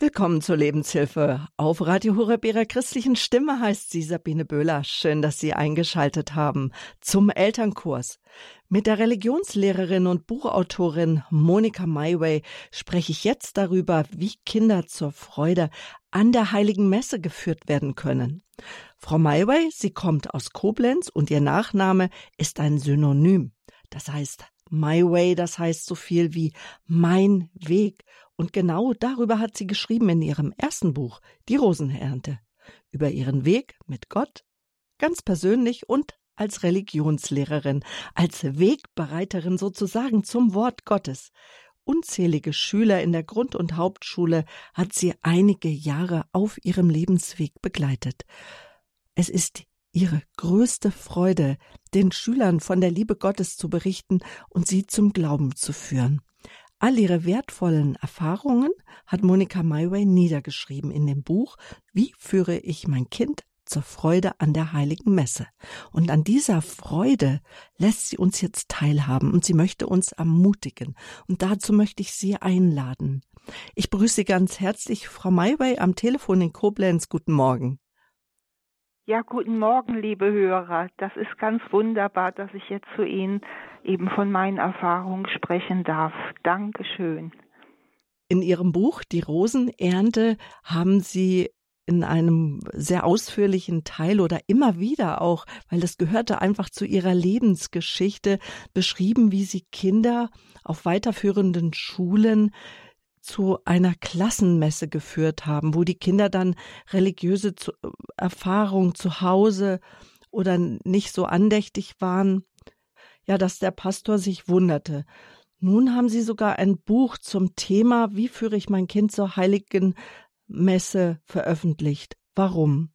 Willkommen zur Lebenshilfe. Auf Radio Horeb Ihrer christlichen Stimme heißt sie Sabine Böhler. Schön, dass Sie eingeschaltet haben zum Elternkurs. Mit der Religionslehrerin und Buchautorin Monika Mayway spreche ich jetzt darüber, wie Kinder zur Freude an der Heiligen Messe geführt werden können. Frau Mayway, sie kommt aus Koblenz und ihr Nachname ist ein Synonym. Das heißt My Way, das heißt so viel wie mein Weg. Und genau darüber hat sie geschrieben in ihrem ersten Buch, Die Rosenernte. Über ihren Weg mit Gott, ganz persönlich und als Religionslehrerin, als Wegbereiterin sozusagen zum Wort Gottes. Unzählige Schüler in der Grund- und Hauptschule hat sie einige Jahre auf ihrem Lebensweg begleitet. Es ist ihre größte Freude, den Schülern von der Liebe Gottes zu berichten und sie zum Glauben zu führen. All ihre wertvollen Erfahrungen hat Monika Mayway niedergeschrieben in dem Buch Wie führe ich mein Kind zur Freude an der heiligen Messe. Und an dieser Freude lässt sie uns jetzt teilhaben und sie möchte uns ermutigen. Und dazu möchte ich Sie einladen. Ich begrüße Sie ganz herzlich, Frau Mayway, am Telefon in Koblenz. Guten Morgen. Ja, guten Morgen, liebe Hörer. Das ist ganz wunderbar, dass ich jetzt zu Ihnen eben von meinen Erfahrungen sprechen darf. Dankeschön. In Ihrem Buch Die Rosenernte haben Sie in einem sehr ausführlichen Teil oder immer wieder auch, weil das gehörte einfach zu ihrer Lebensgeschichte, beschrieben, wie sie Kinder auf weiterführenden Schulen zu einer Klassenmesse geführt haben, wo die Kinder dann religiöse zu, äh, Erfahrung zu Hause oder nicht so andächtig waren, ja, dass der Pastor sich wunderte. Nun haben sie sogar ein Buch zum Thema, wie führe ich mein Kind zur heiligen Messe veröffentlicht. Warum?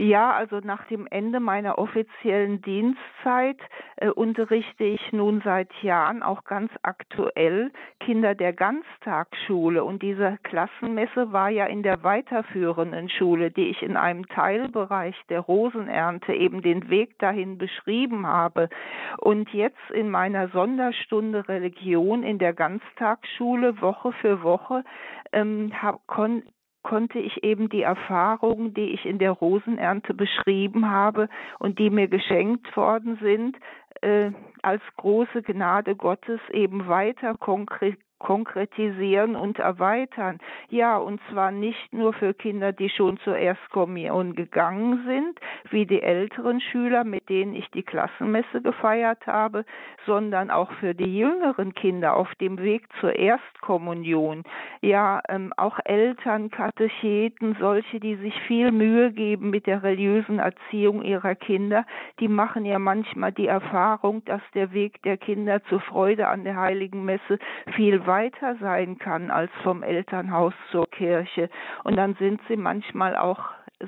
Ja, also nach dem Ende meiner offiziellen Dienstzeit äh, unterrichte ich nun seit Jahren auch ganz aktuell Kinder der Ganztagsschule und diese Klassenmesse war ja in der weiterführenden Schule, die ich in einem Teilbereich der Rosenernte eben den Weg dahin beschrieben habe. Und jetzt in meiner Sonderstunde Religion in der Ganztagsschule Woche für Woche ähm, hab, kon konnte ich eben die Erfahrungen, die ich in der Rosenernte beschrieben habe und die mir geschenkt worden sind, äh, als große Gnade Gottes eben weiter konkret konkretisieren und erweitern. Ja, und zwar nicht nur für Kinder, die schon zur Erstkommunion gegangen sind, wie die älteren Schüler, mit denen ich die Klassenmesse gefeiert habe, sondern auch für die jüngeren Kinder auf dem Weg zur Erstkommunion. Ja, ähm, auch Eltern, Katecheten, solche, die sich viel Mühe geben mit der religiösen Erziehung ihrer Kinder, die machen ja manchmal die Erfahrung, dass der Weg der Kinder zur Freude an der heiligen Messe viel weiter sein kann als vom Elternhaus zur Kirche. Und dann sind sie manchmal auch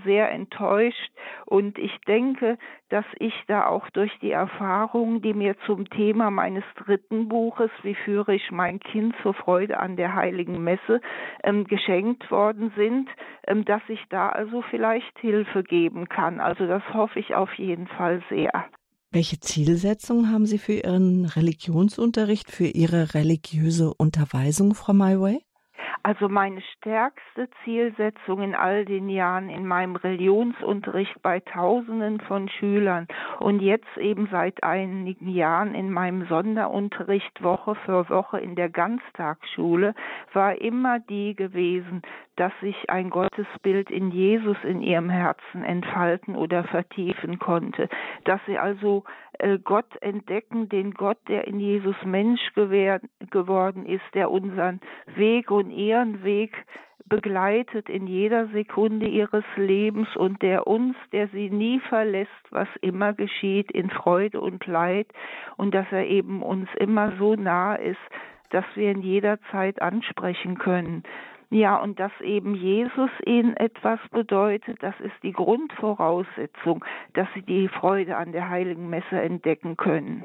sehr enttäuscht und ich denke, dass ich da auch durch die Erfahrungen, die mir zum Thema meines dritten Buches, wie führe ich mein Kind zur Freude an der heiligen Messe, ähm, geschenkt worden sind, ähm, dass ich da also vielleicht Hilfe geben kann. Also das hoffe ich auf jeden Fall sehr. Welche Zielsetzung haben Sie für Ihren Religionsunterricht, für Ihre religiöse Unterweisung, Frau Mayway? Also meine stärkste Zielsetzung in all den Jahren in meinem Religionsunterricht bei Tausenden von Schülern und jetzt eben seit einigen Jahren in meinem Sonderunterricht Woche für Woche in der Ganztagsschule war immer die gewesen, dass sich ein Gottesbild in Jesus in ihrem Herzen entfalten oder vertiefen konnte, dass sie also äh, Gott entdecken, den Gott, der in Jesus Mensch geworden ist, der unseren Weg und ihren Weg begleitet in jeder Sekunde ihres Lebens und der uns, der sie nie verlässt, was immer geschieht, in Freude und Leid und dass er eben uns immer so nah ist, dass wir in jeder Zeit ansprechen können. Ja, und dass eben Jesus ihnen etwas bedeutet, das ist die Grundvoraussetzung, dass sie die Freude an der heiligen Messe entdecken können.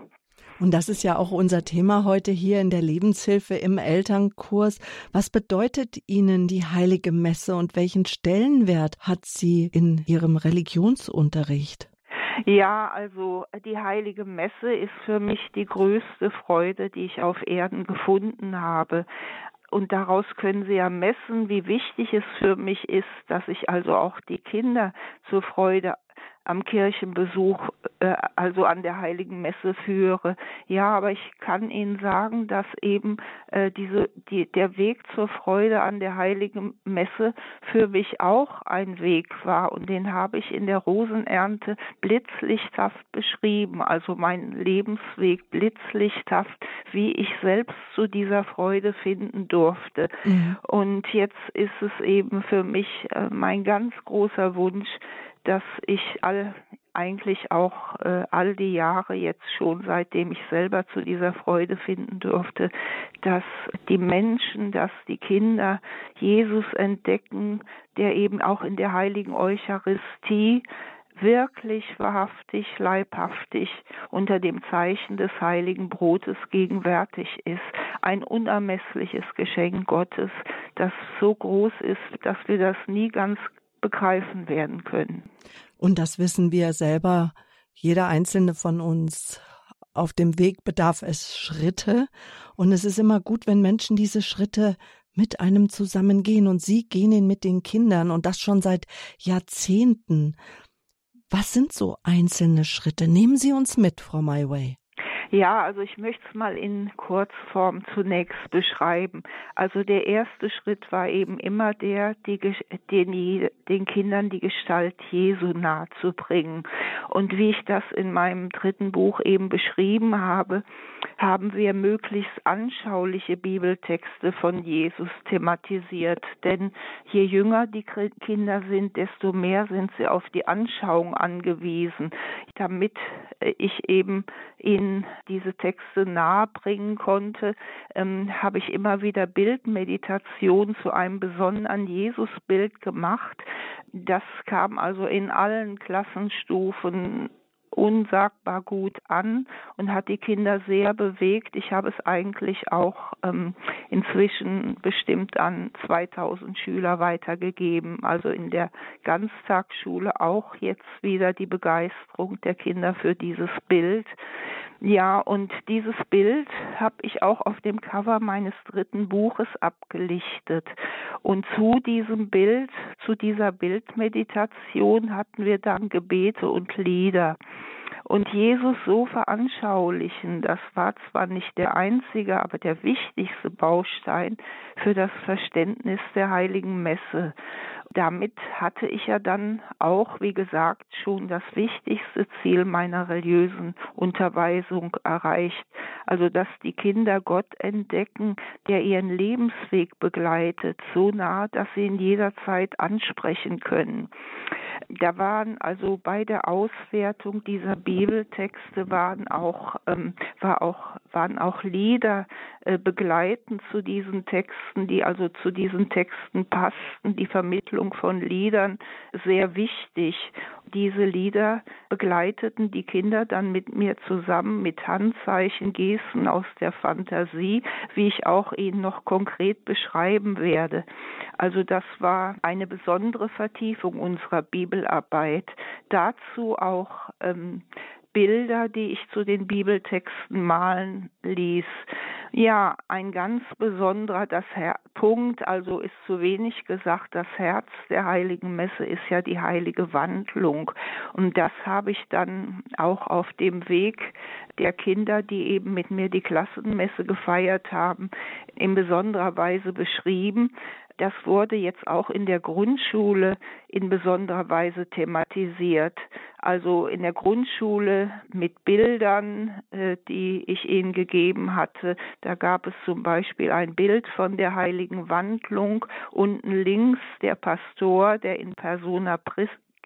Und das ist ja auch unser Thema heute hier in der Lebenshilfe im Elternkurs. Was bedeutet Ihnen die heilige Messe und welchen Stellenwert hat sie in Ihrem Religionsunterricht? Ja, also die heilige Messe ist für mich die größte Freude, die ich auf Erden gefunden habe und daraus können Sie ja messen, wie wichtig es für mich ist, dass ich also auch die Kinder zur Freude am Kirchenbesuch, äh, also an der Heiligen Messe führe. Ja, aber ich kann Ihnen sagen, dass eben äh, diese, die, der Weg zur Freude an der Heiligen Messe für mich auch ein Weg war und den habe ich in der Rosenernte blitzlichthaft beschrieben, also mein Lebensweg blitzlichthaft, wie ich selbst zu dieser Freude finden durfte. Mhm. Und jetzt ist es eben für mich äh, mein ganz großer Wunsch, dass ich all eigentlich auch äh, all die Jahre jetzt schon, seitdem ich selber zu dieser Freude finden durfte, dass die Menschen, dass die Kinder Jesus entdecken, der eben auch in der heiligen Eucharistie wirklich wahrhaftig, leibhaftig unter dem Zeichen des heiligen Brotes gegenwärtig ist. Ein unermessliches Geschenk Gottes, das so groß ist, dass wir das nie ganz begreifen werden können. Und das wissen wir selber, jeder einzelne von uns. Auf dem Weg bedarf es Schritte. Und es ist immer gut, wenn Menschen diese Schritte mit einem zusammengehen. Und Sie gehen ihn mit den Kindern und das schon seit Jahrzehnten. Was sind so einzelne Schritte? Nehmen Sie uns mit, Frau Myway. Ja, also ich möchte es mal in Kurzform zunächst beschreiben. Also der erste Schritt war eben immer der, die, den, den Kindern die Gestalt Jesu nahezubringen. Und wie ich das in meinem dritten Buch eben beschrieben habe, haben wir möglichst anschauliche Bibeltexte von Jesus thematisiert. Denn je jünger die Kinder sind, desto mehr sind sie auf die Anschauung angewiesen, damit äh, ich eben ihnen diese Texte nahebringen konnte, ähm, habe ich immer wieder Bildmeditation zu einem besonderen Jesusbild gemacht. Das kam also in allen Klassenstufen unsagbar gut an und hat die Kinder sehr bewegt. Ich habe es eigentlich auch ähm, inzwischen bestimmt an 2000 Schüler weitergegeben. Also in der Ganztagsschule auch jetzt wieder die Begeisterung der Kinder für dieses Bild. Ja, und dieses Bild habe ich auch auf dem Cover meines dritten Buches abgelichtet. Und zu diesem Bild, zu dieser Bildmeditation hatten wir dann Gebete und Lieder und Jesus so veranschaulichen, das war zwar nicht der einzige, aber der wichtigste Baustein für das Verständnis der heiligen Messe. Damit hatte ich ja dann auch, wie gesagt, schon das wichtigste Ziel meiner religiösen Unterweisung erreicht. Also, dass die Kinder Gott entdecken, der ihren Lebensweg begleitet, so nah, dass sie ihn jederzeit ansprechen können. Da waren also bei der Auswertung dieser Bibeltexte waren auch ähm, war auch waren auch Lieder äh, begleitend zu diesen Texten, die also zu diesen Texten passten. Die Vermittlung von Liedern sehr wichtig. Diese Lieder begleiteten die Kinder dann mit mir zusammen mit Handzeichen, Gesten aus der Fantasie, wie ich auch Ihnen noch konkret beschreiben werde. Also das war eine besondere Vertiefung unserer Bibelarbeit. Dazu auch ähm, Bilder, die ich zu den Bibeltexten malen ließ. Ja, ein ganz besonderer das Her Punkt, also ist zu wenig gesagt, das Herz der heiligen Messe ist ja die heilige Wandlung. Und das habe ich dann auch auf dem Weg der Kinder, die eben mit mir die Klassenmesse gefeiert haben, in besonderer Weise beschrieben das wurde jetzt auch in der Grundschule in besonderer Weise thematisiert. Also in der Grundschule mit Bildern, äh, die ich ihnen gegeben hatte. Da gab es zum Beispiel ein Bild von der heiligen Wandlung. Unten links der Pastor, der in Persona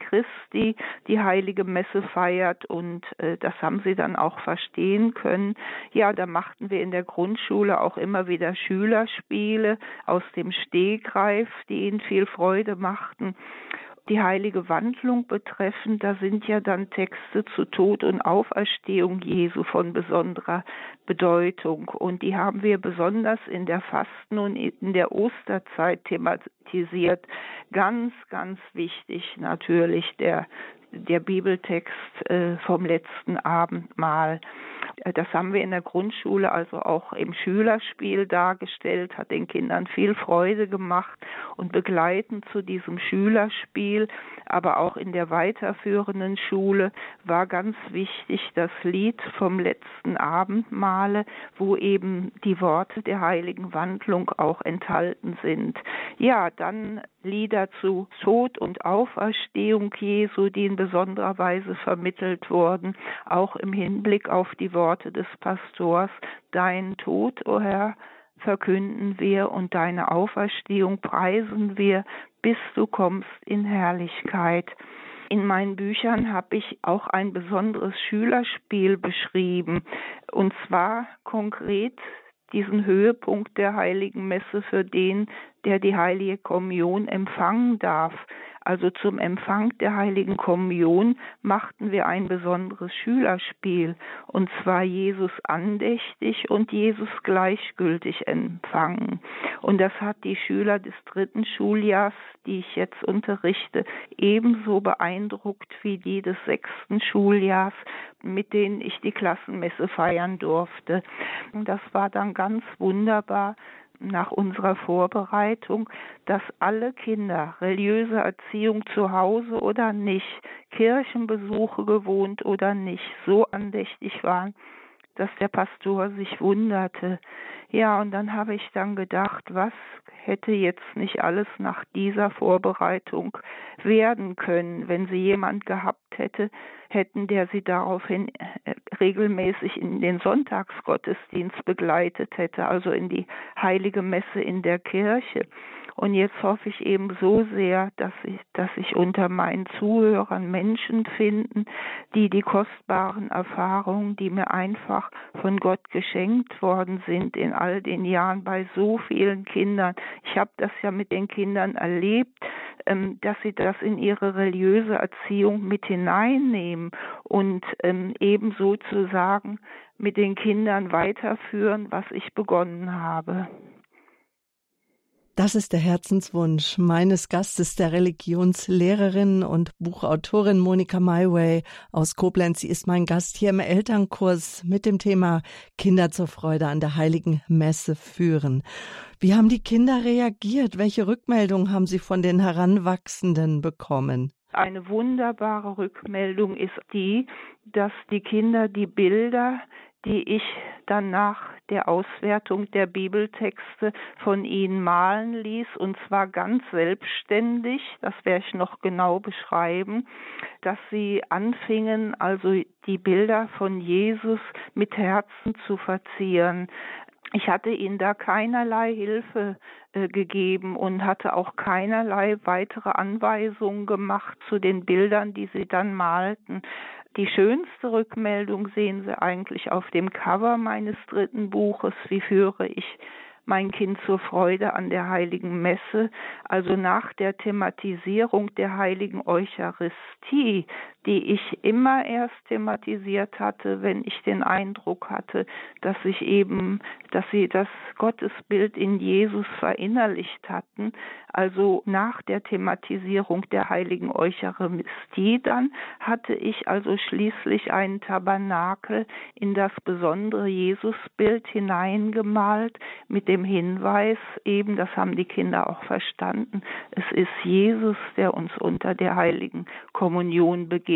Christi die heilige Messe feiert und äh, das haben sie dann auch verstehen können. Ja, da machten wir in der Grundschule auch immer wieder Schülerspiele aus dem Stegreif, die ihnen viel Freude machten die heilige Wandlung betreffen, da sind ja dann Texte zu Tod und Auferstehung Jesu von besonderer Bedeutung. Und die haben wir besonders in der Fasten- und in der Osterzeit thematisiert. Ganz, ganz wichtig natürlich der der Bibeltext äh, vom letzten Abendmahl. Äh, das haben wir in der Grundschule also auch im Schülerspiel dargestellt, hat den Kindern viel Freude gemacht und begleitend zu diesem Schülerspiel, aber auch in der weiterführenden Schule war ganz wichtig das Lied vom letzten Abendmahle, wo eben die Worte der heiligen Wandlung auch enthalten sind. Ja, dann Lieder zu Tod und Auferstehung Jesu, die in besonderer Weise vermittelt wurden, auch im Hinblick auf die Worte des Pastors, Dein Tod, o oh Herr, verkünden wir und deine Auferstehung preisen wir, bis du kommst in Herrlichkeit. In meinen Büchern habe ich auch ein besonderes Schülerspiel beschrieben, und zwar konkret diesen Höhepunkt der heiligen Messe für den, der die heilige Kommunion empfangen darf. Also zum Empfang der heiligen Kommunion machten wir ein besonderes Schülerspiel, und zwar Jesus andächtig und Jesus gleichgültig empfangen. Und das hat die Schüler des dritten Schuljahrs, die ich jetzt unterrichte, ebenso beeindruckt wie die des sechsten Schuljahrs, mit denen ich die Klassenmesse feiern durfte. Und das war dann ganz wunderbar, nach unserer Vorbereitung, dass alle Kinder religiöse Erziehung zu Hause oder nicht, Kirchenbesuche gewohnt oder nicht, so andächtig waren, dass der Pastor sich wunderte. Ja, und dann habe ich dann gedacht, was hätte jetzt nicht alles nach dieser Vorbereitung werden können, wenn sie jemand gehabt hätte, hätten, der sie daraufhin äh, regelmäßig in den Sonntagsgottesdienst begleitet hätte, also in die heilige Messe in der Kirche. Und jetzt hoffe ich eben so sehr, dass ich, dass ich unter meinen Zuhörern Menschen finden, die die kostbaren Erfahrungen, die mir einfach von Gott geschenkt worden sind in all den Jahren bei so vielen Kindern. Ich habe das ja mit den Kindern erlebt, ähm, dass sie das in ihre religiöse Erziehung mit hineinnehmen und ähm, eben sozusagen mit den Kindern weiterführen, was ich begonnen habe. Das ist der Herzenswunsch meines Gastes, der Religionslehrerin und Buchautorin Monika Myway aus Koblenz. Sie ist mein Gast hier im Elternkurs mit dem Thema Kinder zur Freude an der Heiligen Messe führen. Wie haben die Kinder reagiert? Welche Rückmeldung haben sie von den Heranwachsenden bekommen? Eine wunderbare Rückmeldung ist die, dass die Kinder die Bilder, die ich dann nach der Auswertung der Bibeltexte von ihnen malen ließ, und zwar ganz selbstständig, das werde ich noch genau beschreiben, dass sie anfingen, also die Bilder von Jesus mit Herzen zu verzieren. Ich hatte ihnen da keinerlei Hilfe äh, gegeben und hatte auch keinerlei weitere Anweisungen gemacht zu den Bildern, die sie dann malten. Die schönste Rückmeldung sehen Sie eigentlich auf dem Cover meines dritten Buches, Wie führe ich mein Kind zur Freude an der heiligen Messe, also nach der Thematisierung der heiligen Eucharistie, die ich immer erst thematisiert hatte, wenn ich den Eindruck hatte, dass ich eben, dass sie das Gottesbild in Jesus verinnerlicht hatten, also nach der Thematisierung der heiligen Eucharistie dann hatte ich also schließlich einen Tabernakel in das besondere Jesusbild hineingemalt mit dem Hinweis eben, das haben die Kinder auch verstanden, es ist Jesus, der uns unter der heiligen Kommunion begegnet.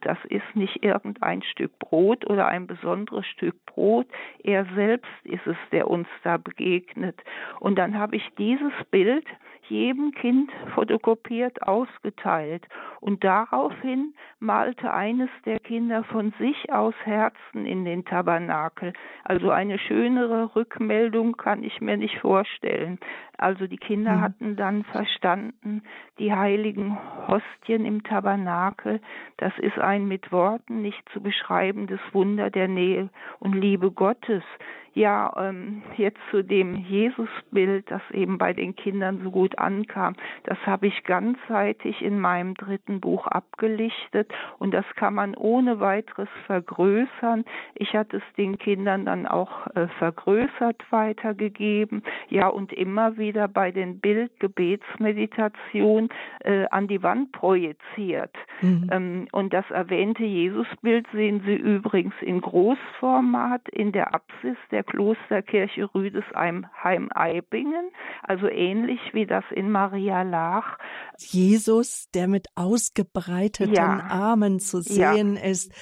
Das ist nicht irgendein Stück Brot oder ein besonderes Stück Brot, er selbst ist es, der uns da begegnet. Und dann habe ich dieses Bild jedem Kind fotokopiert ausgeteilt. Und daraufhin malte eines der Kinder von sich aus Herzen in den Tabernakel. Also eine schönere Rückmeldung kann ich mir nicht vorstellen. Also die Kinder mhm. hatten dann verstanden, die heiligen Hostien im Tabernakel, das ist ein mit Worten nicht zu beschreibendes Wunder der Nähe und Liebe Gottes. Ja, ähm, jetzt zu dem Jesusbild, das eben bei den Kindern so gut ankam, das habe ich ganzseitig in meinem dritten Buch abgelichtet und das kann man ohne weiteres vergrößern. Ich hatte es den Kindern dann auch äh, vergrößert weitergegeben, ja, und immer wieder bei den Bildgebetsmeditationen äh, an die Wand projiziert. Mhm. Ähm, und das erwähnte Jesusbild sehen Sie übrigens in Großformat in der Apsis der Klosterkirche Rüdesheim Eibingen, also ähnlich wie das in Maria Lach. Jesus, der mit ausgebreiteten ja. Armen zu sehen ja. ist,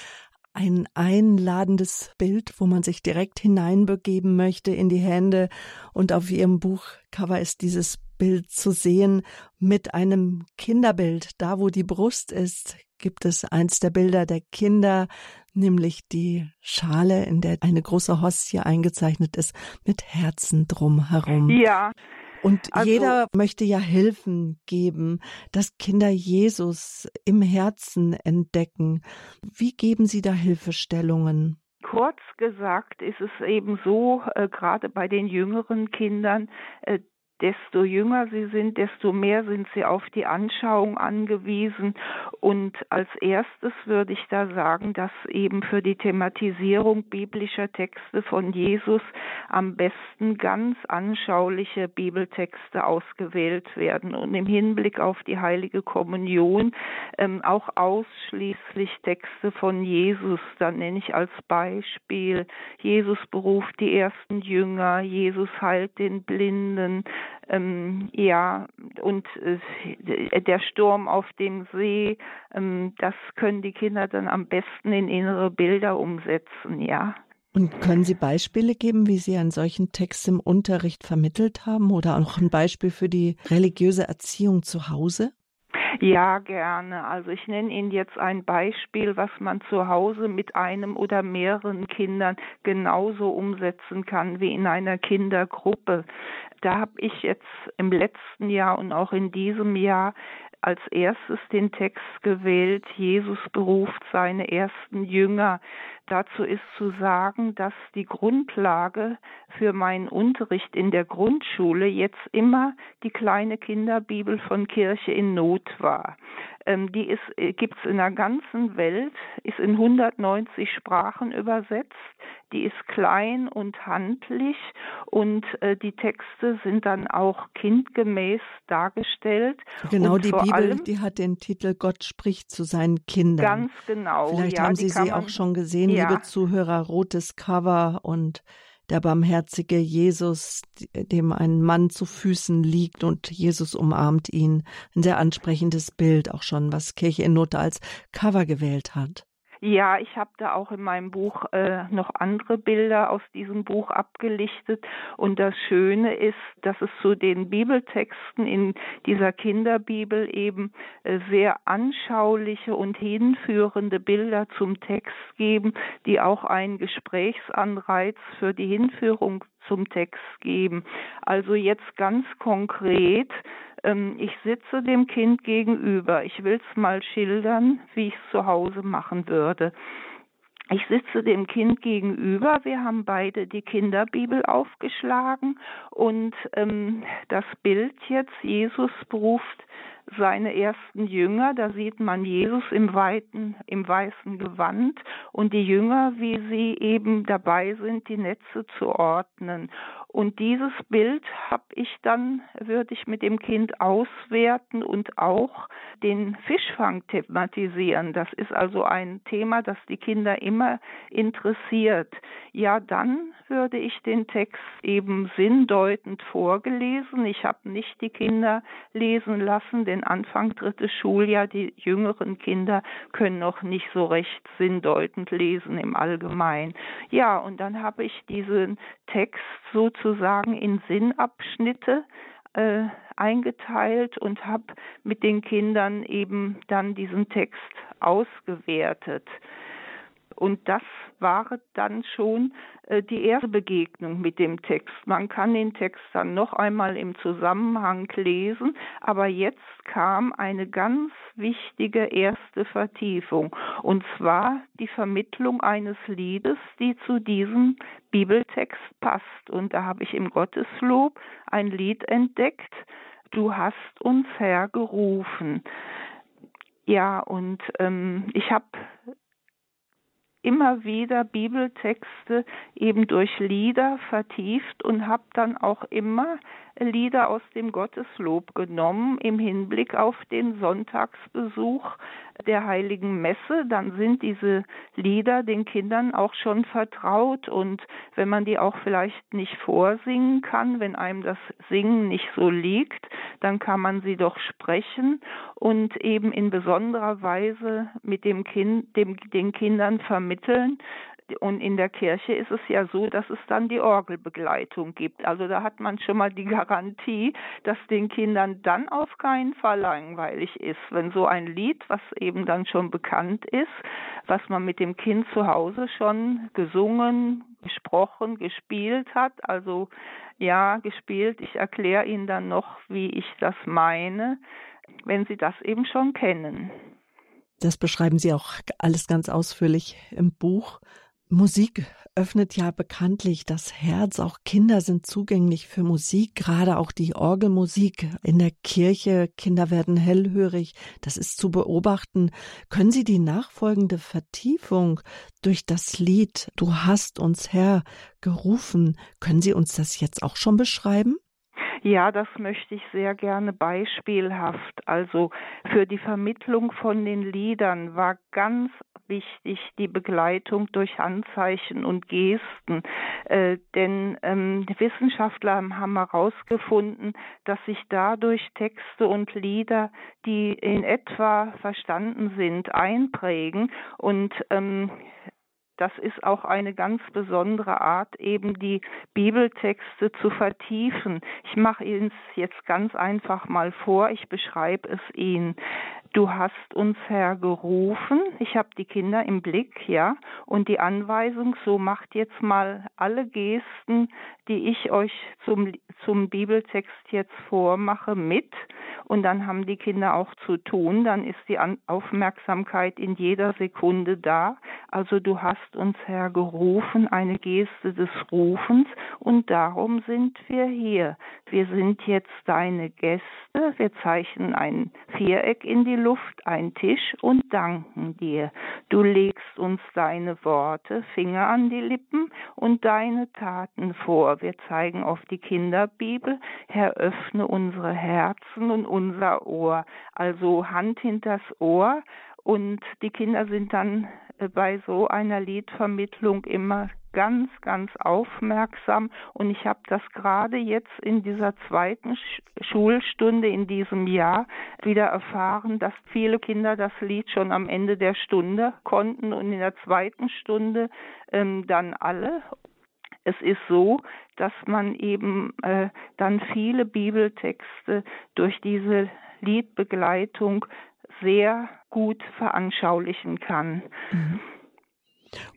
ein einladendes Bild, wo man sich direkt hineinbegeben möchte in die Hände. Und auf ihrem Buchcover ist dieses Bild zu sehen mit einem Kinderbild. Da, wo die Brust ist, gibt es eins der Bilder der Kinder, nämlich die Schale, in der eine große Hostie eingezeichnet ist, mit Herzen drumherum. Ja. Und also, jeder möchte ja Hilfen geben, dass Kinder Jesus im Herzen entdecken. Wie geben Sie da Hilfestellungen? Kurz gesagt ist es eben so, äh, gerade bei den jüngeren Kindern, äh, desto jünger sie sind, desto mehr sind sie auf die Anschauung angewiesen. Und als erstes würde ich da sagen, dass eben für die Thematisierung biblischer Texte von Jesus am besten ganz anschauliche Bibeltexte ausgewählt werden und im Hinblick auf die heilige Kommunion ähm, auch ausschließlich Texte von Jesus. Da nenne ich als Beispiel, Jesus beruft die ersten Jünger, Jesus heilt den Blinden, ähm, ja, und äh, der Sturm auf dem See, ähm, das können die Kinder dann am besten in innere Bilder umsetzen, ja. Und können Sie Beispiele geben, wie Sie einen solchen Text im Unterricht vermittelt haben oder auch ein Beispiel für die religiöse Erziehung zu Hause? Ja, gerne. Also ich nenne Ihnen jetzt ein Beispiel, was man zu Hause mit einem oder mehreren Kindern genauso umsetzen kann wie in einer Kindergruppe. Da habe ich jetzt im letzten Jahr und auch in diesem Jahr als erstes den Text gewählt, Jesus beruft seine ersten Jünger. Dazu ist zu sagen, dass die Grundlage für meinen Unterricht in der Grundschule jetzt immer die kleine Kinderbibel von Kirche in Not war. Ähm, die ist, äh, gibt's in der ganzen Welt, ist in 190 Sprachen übersetzt. Die ist klein und handlich und äh, die Texte sind dann auch kindgemäß dargestellt. Genau, und die Bibel, allem, die hat den Titel Gott spricht zu seinen Kindern. Ganz genau. Vielleicht ja, haben Sie sie auch schon gesehen, ja. liebe Zuhörer, rotes Cover und der barmherzige Jesus, dem ein Mann zu Füßen liegt und Jesus umarmt ihn. Ein sehr ansprechendes Bild, auch schon, was Kirche in Not als Cover gewählt hat. Ja, ich habe da auch in meinem Buch äh, noch andere Bilder aus diesem Buch abgelichtet. Und das Schöne ist, dass es zu den Bibeltexten in dieser Kinderbibel eben äh, sehr anschauliche und hinführende Bilder zum Text geben, die auch einen Gesprächsanreiz für die Hinführung zum Text geben. Also jetzt ganz konkret ähm, ich sitze dem Kind gegenüber. Ich will es mal schildern, wie ich es zu Hause machen würde. Ich sitze dem Kind gegenüber. Wir haben beide die Kinderbibel aufgeschlagen und ähm, das Bild jetzt, Jesus beruft seine ersten Jünger. Da sieht man Jesus im weiten, im weißen Gewand und die Jünger, wie sie eben dabei sind, die Netze zu ordnen. Und dieses Bild habe ich dann, würde ich mit dem Kind auswerten und auch den Fischfang thematisieren. Das ist also ein Thema, das die Kinder immer interessiert. Ja, dann würde ich den Text eben sinndeutend vorgelesen. Ich habe nicht die Kinder lesen lassen, denn Anfang drittes Schuljahr, die jüngeren Kinder können noch nicht so recht sinndeutend lesen im Allgemeinen. Ja, und dann habe ich diesen Text sozusagen sozusagen in Sinnabschnitte äh, eingeteilt und habe mit den Kindern eben dann diesen Text ausgewertet. Und das war dann schon äh, die erste Begegnung mit dem Text. Man kann den Text dann noch einmal im Zusammenhang lesen, aber jetzt kam eine ganz wichtige erste Vertiefung, und zwar die Vermittlung eines Liedes, die zu diesem Bibeltext passt. Und da habe ich im Gotteslob ein Lied entdeckt, Du hast uns hergerufen. Ja, und ähm, ich habe immer wieder Bibeltexte eben durch Lieder vertieft und habe dann auch immer Lieder aus dem Gotteslob genommen im Hinblick auf den Sonntagsbesuch der heiligen Messe. Dann sind diese Lieder den Kindern auch schon vertraut und wenn man die auch vielleicht nicht vorsingen kann, wenn einem das Singen nicht so liegt, dann kann man sie doch sprechen und eben in besonderer Weise mit dem Kind, dem, den Kindern vermitteln, und in der Kirche ist es ja so, dass es dann die Orgelbegleitung gibt. Also da hat man schon mal die Garantie, dass den Kindern dann auf keinen Fall langweilig ist, wenn so ein Lied, was eben dann schon bekannt ist, was man mit dem Kind zu Hause schon gesungen, gesprochen, gespielt hat. Also ja, gespielt. Ich erkläre Ihnen dann noch, wie ich das meine, wenn Sie das eben schon kennen. Das beschreiben Sie auch alles ganz ausführlich im Buch. Musik öffnet ja bekanntlich das Herz. Auch Kinder sind zugänglich für Musik, gerade auch die Orgelmusik in der Kirche. Kinder werden hellhörig. Das ist zu beobachten. Können Sie die nachfolgende Vertiefung durch das Lied Du hast uns Herr gerufen, können Sie uns das jetzt auch schon beschreiben? Ja, das möchte ich sehr gerne beispielhaft. Also für die Vermittlung von den Liedern war ganz wichtig die Begleitung durch Handzeichen und Gesten. Äh, denn ähm, Wissenschaftler haben herausgefunden, dass sich dadurch Texte und Lieder, die in etwa verstanden sind, einprägen und ähm, das ist auch eine ganz besondere Art, eben die Bibeltexte zu vertiefen. Ich mache Ihnen es jetzt ganz einfach mal vor, ich beschreibe es Ihnen. Du hast uns Herr gerufen. Ich habe die Kinder im Blick, ja, und die Anweisung, so macht jetzt mal alle Gesten, die ich euch zum, zum Bibeltext jetzt vormache, mit. Und dann haben die Kinder auch zu tun. Dann ist die Aufmerksamkeit in jeder Sekunde da. Also du hast uns Herr gerufen, eine Geste des Rufens. Und darum sind wir hier. Wir sind jetzt deine Gäste. Wir zeichnen ein Viereck in die Luft, ein Tisch und danken dir. Du legst uns deine Worte, Finger an die Lippen und deine Taten vor. Wir zeigen auf die Kinderbibel. Herr, öffne unsere Herzen und unser Ohr. Also Hand hinters Ohr. Und die Kinder sind dann bei so einer Liedvermittlung immer ganz, ganz aufmerksam. Und ich habe das gerade jetzt in dieser zweiten Schulstunde in diesem Jahr wieder erfahren, dass viele Kinder das Lied schon am Ende der Stunde konnten und in der zweiten Stunde ähm, dann alle. Es ist so, dass man eben äh, dann viele Bibeltexte durch diese Liedbegleitung sehr gut veranschaulichen kann. Mhm.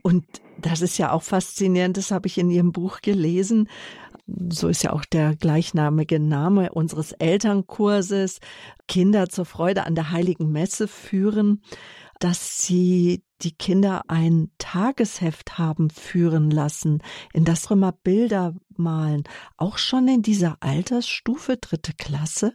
Und das ist ja auch faszinierend, das habe ich in Ihrem Buch gelesen. So ist ja auch der gleichnamige Name unseres Elternkurses, Kinder zur Freude an der heiligen Messe führen, dass Sie die Kinder ein Tagesheft haben führen lassen, in das immer Bilder malen, auch schon in dieser Altersstufe dritte Klasse?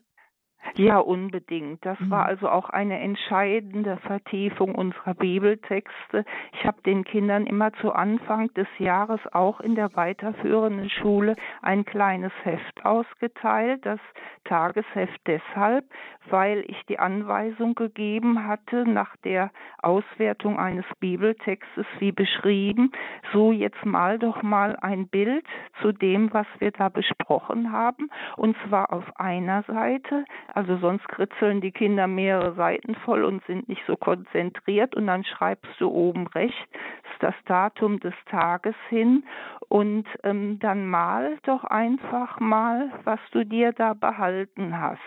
Ja, unbedingt. Das war mhm. also auch eine entscheidende Vertiefung unserer Bibeltexte. Ich habe den Kindern immer zu Anfang des Jahres auch in der weiterführenden Schule ein kleines Heft ausgeteilt, das Tagesheft deshalb, weil ich die Anweisung gegeben hatte, nach der Auswertung eines Bibeltextes, wie beschrieben, so jetzt mal doch mal ein Bild zu dem, was wir da besprochen haben, und zwar auf einer Seite Also sonst kritzeln die Kinder mehrere Seiten voll und sind nicht so konzentriert und dann schreibst du oben rechts das Datum des Tages hin und ähm, dann mal doch einfach mal, was du dir da behalten hast.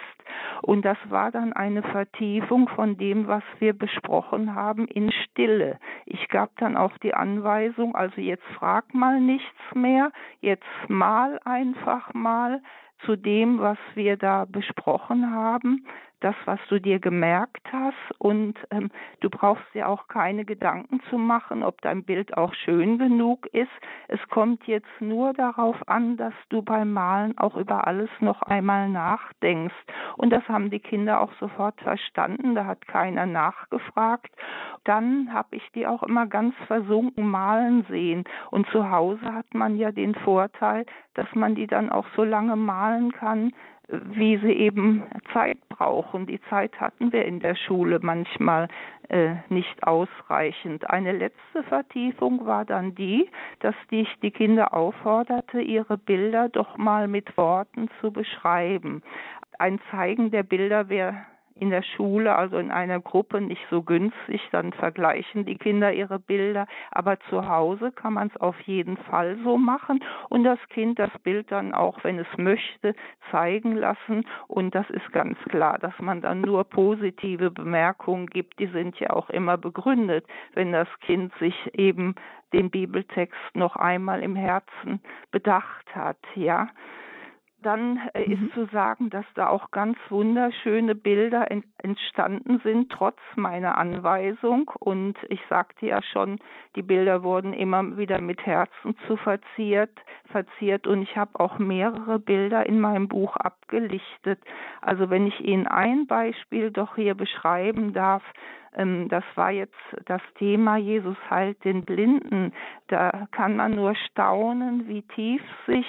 Und das war dann eine Vertiefung von dem, was wir besprochen haben in Stille. Ich gab dann auch die Anweisung, also jetzt frag mal nichts mehr, jetzt mal einfach mal zu dem, was wir da besprochen haben das, was du dir gemerkt hast. Und ähm, du brauchst dir auch keine Gedanken zu machen, ob dein Bild auch schön genug ist. Es kommt jetzt nur darauf an, dass du beim Malen auch über alles noch einmal nachdenkst. Und das haben die Kinder auch sofort verstanden. Da hat keiner nachgefragt. Dann habe ich die auch immer ganz versunken malen sehen. Und zu Hause hat man ja den Vorteil, dass man die dann auch so lange malen kann, wie sie eben Zeit brauchen. Die Zeit hatten wir in der Schule manchmal äh, nicht ausreichend. Eine letzte Vertiefung war dann die, dass ich die Kinder aufforderte, ihre Bilder doch mal mit Worten zu beschreiben. Ein Zeigen der Bilder wäre in der Schule, also in einer Gruppe, nicht so günstig. Dann vergleichen die Kinder ihre Bilder. Aber zu Hause kann man es auf jeden Fall so machen und das Kind das Bild dann auch, wenn es möchte, zeigen lassen. Und das ist ganz klar, dass man dann nur positive Bemerkungen gibt. Die sind ja auch immer begründet, wenn das Kind sich eben den Bibeltext noch einmal im Herzen bedacht hat, ja dann äh, mhm. ist zu sagen, dass da auch ganz wunderschöne Bilder ent entstanden sind, trotz meiner Anweisung. Und ich sagte ja schon, die Bilder wurden immer wieder mit Herzen zu verziert, verziert. Und ich habe auch mehrere Bilder in meinem Buch abgelichtet. Also wenn ich Ihnen ein Beispiel doch hier beschreiben darf, ähm, das war jetzt das Thema Jesus heilt den Blinden. Da kann man nur staunen, wie tief sich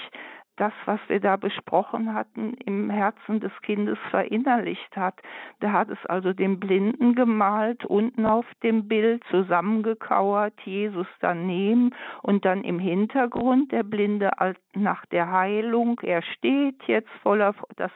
das, was wir da besprochen hatten, im Herzen des Kindes verinnerlicht hat. Der hat es also dem Blinden gemalt, unten auf dem Bild zusammengekauert, Jesus daneben und dann im Hintergrund der Blinde nach der Heilung. Er steht jetzt voller, das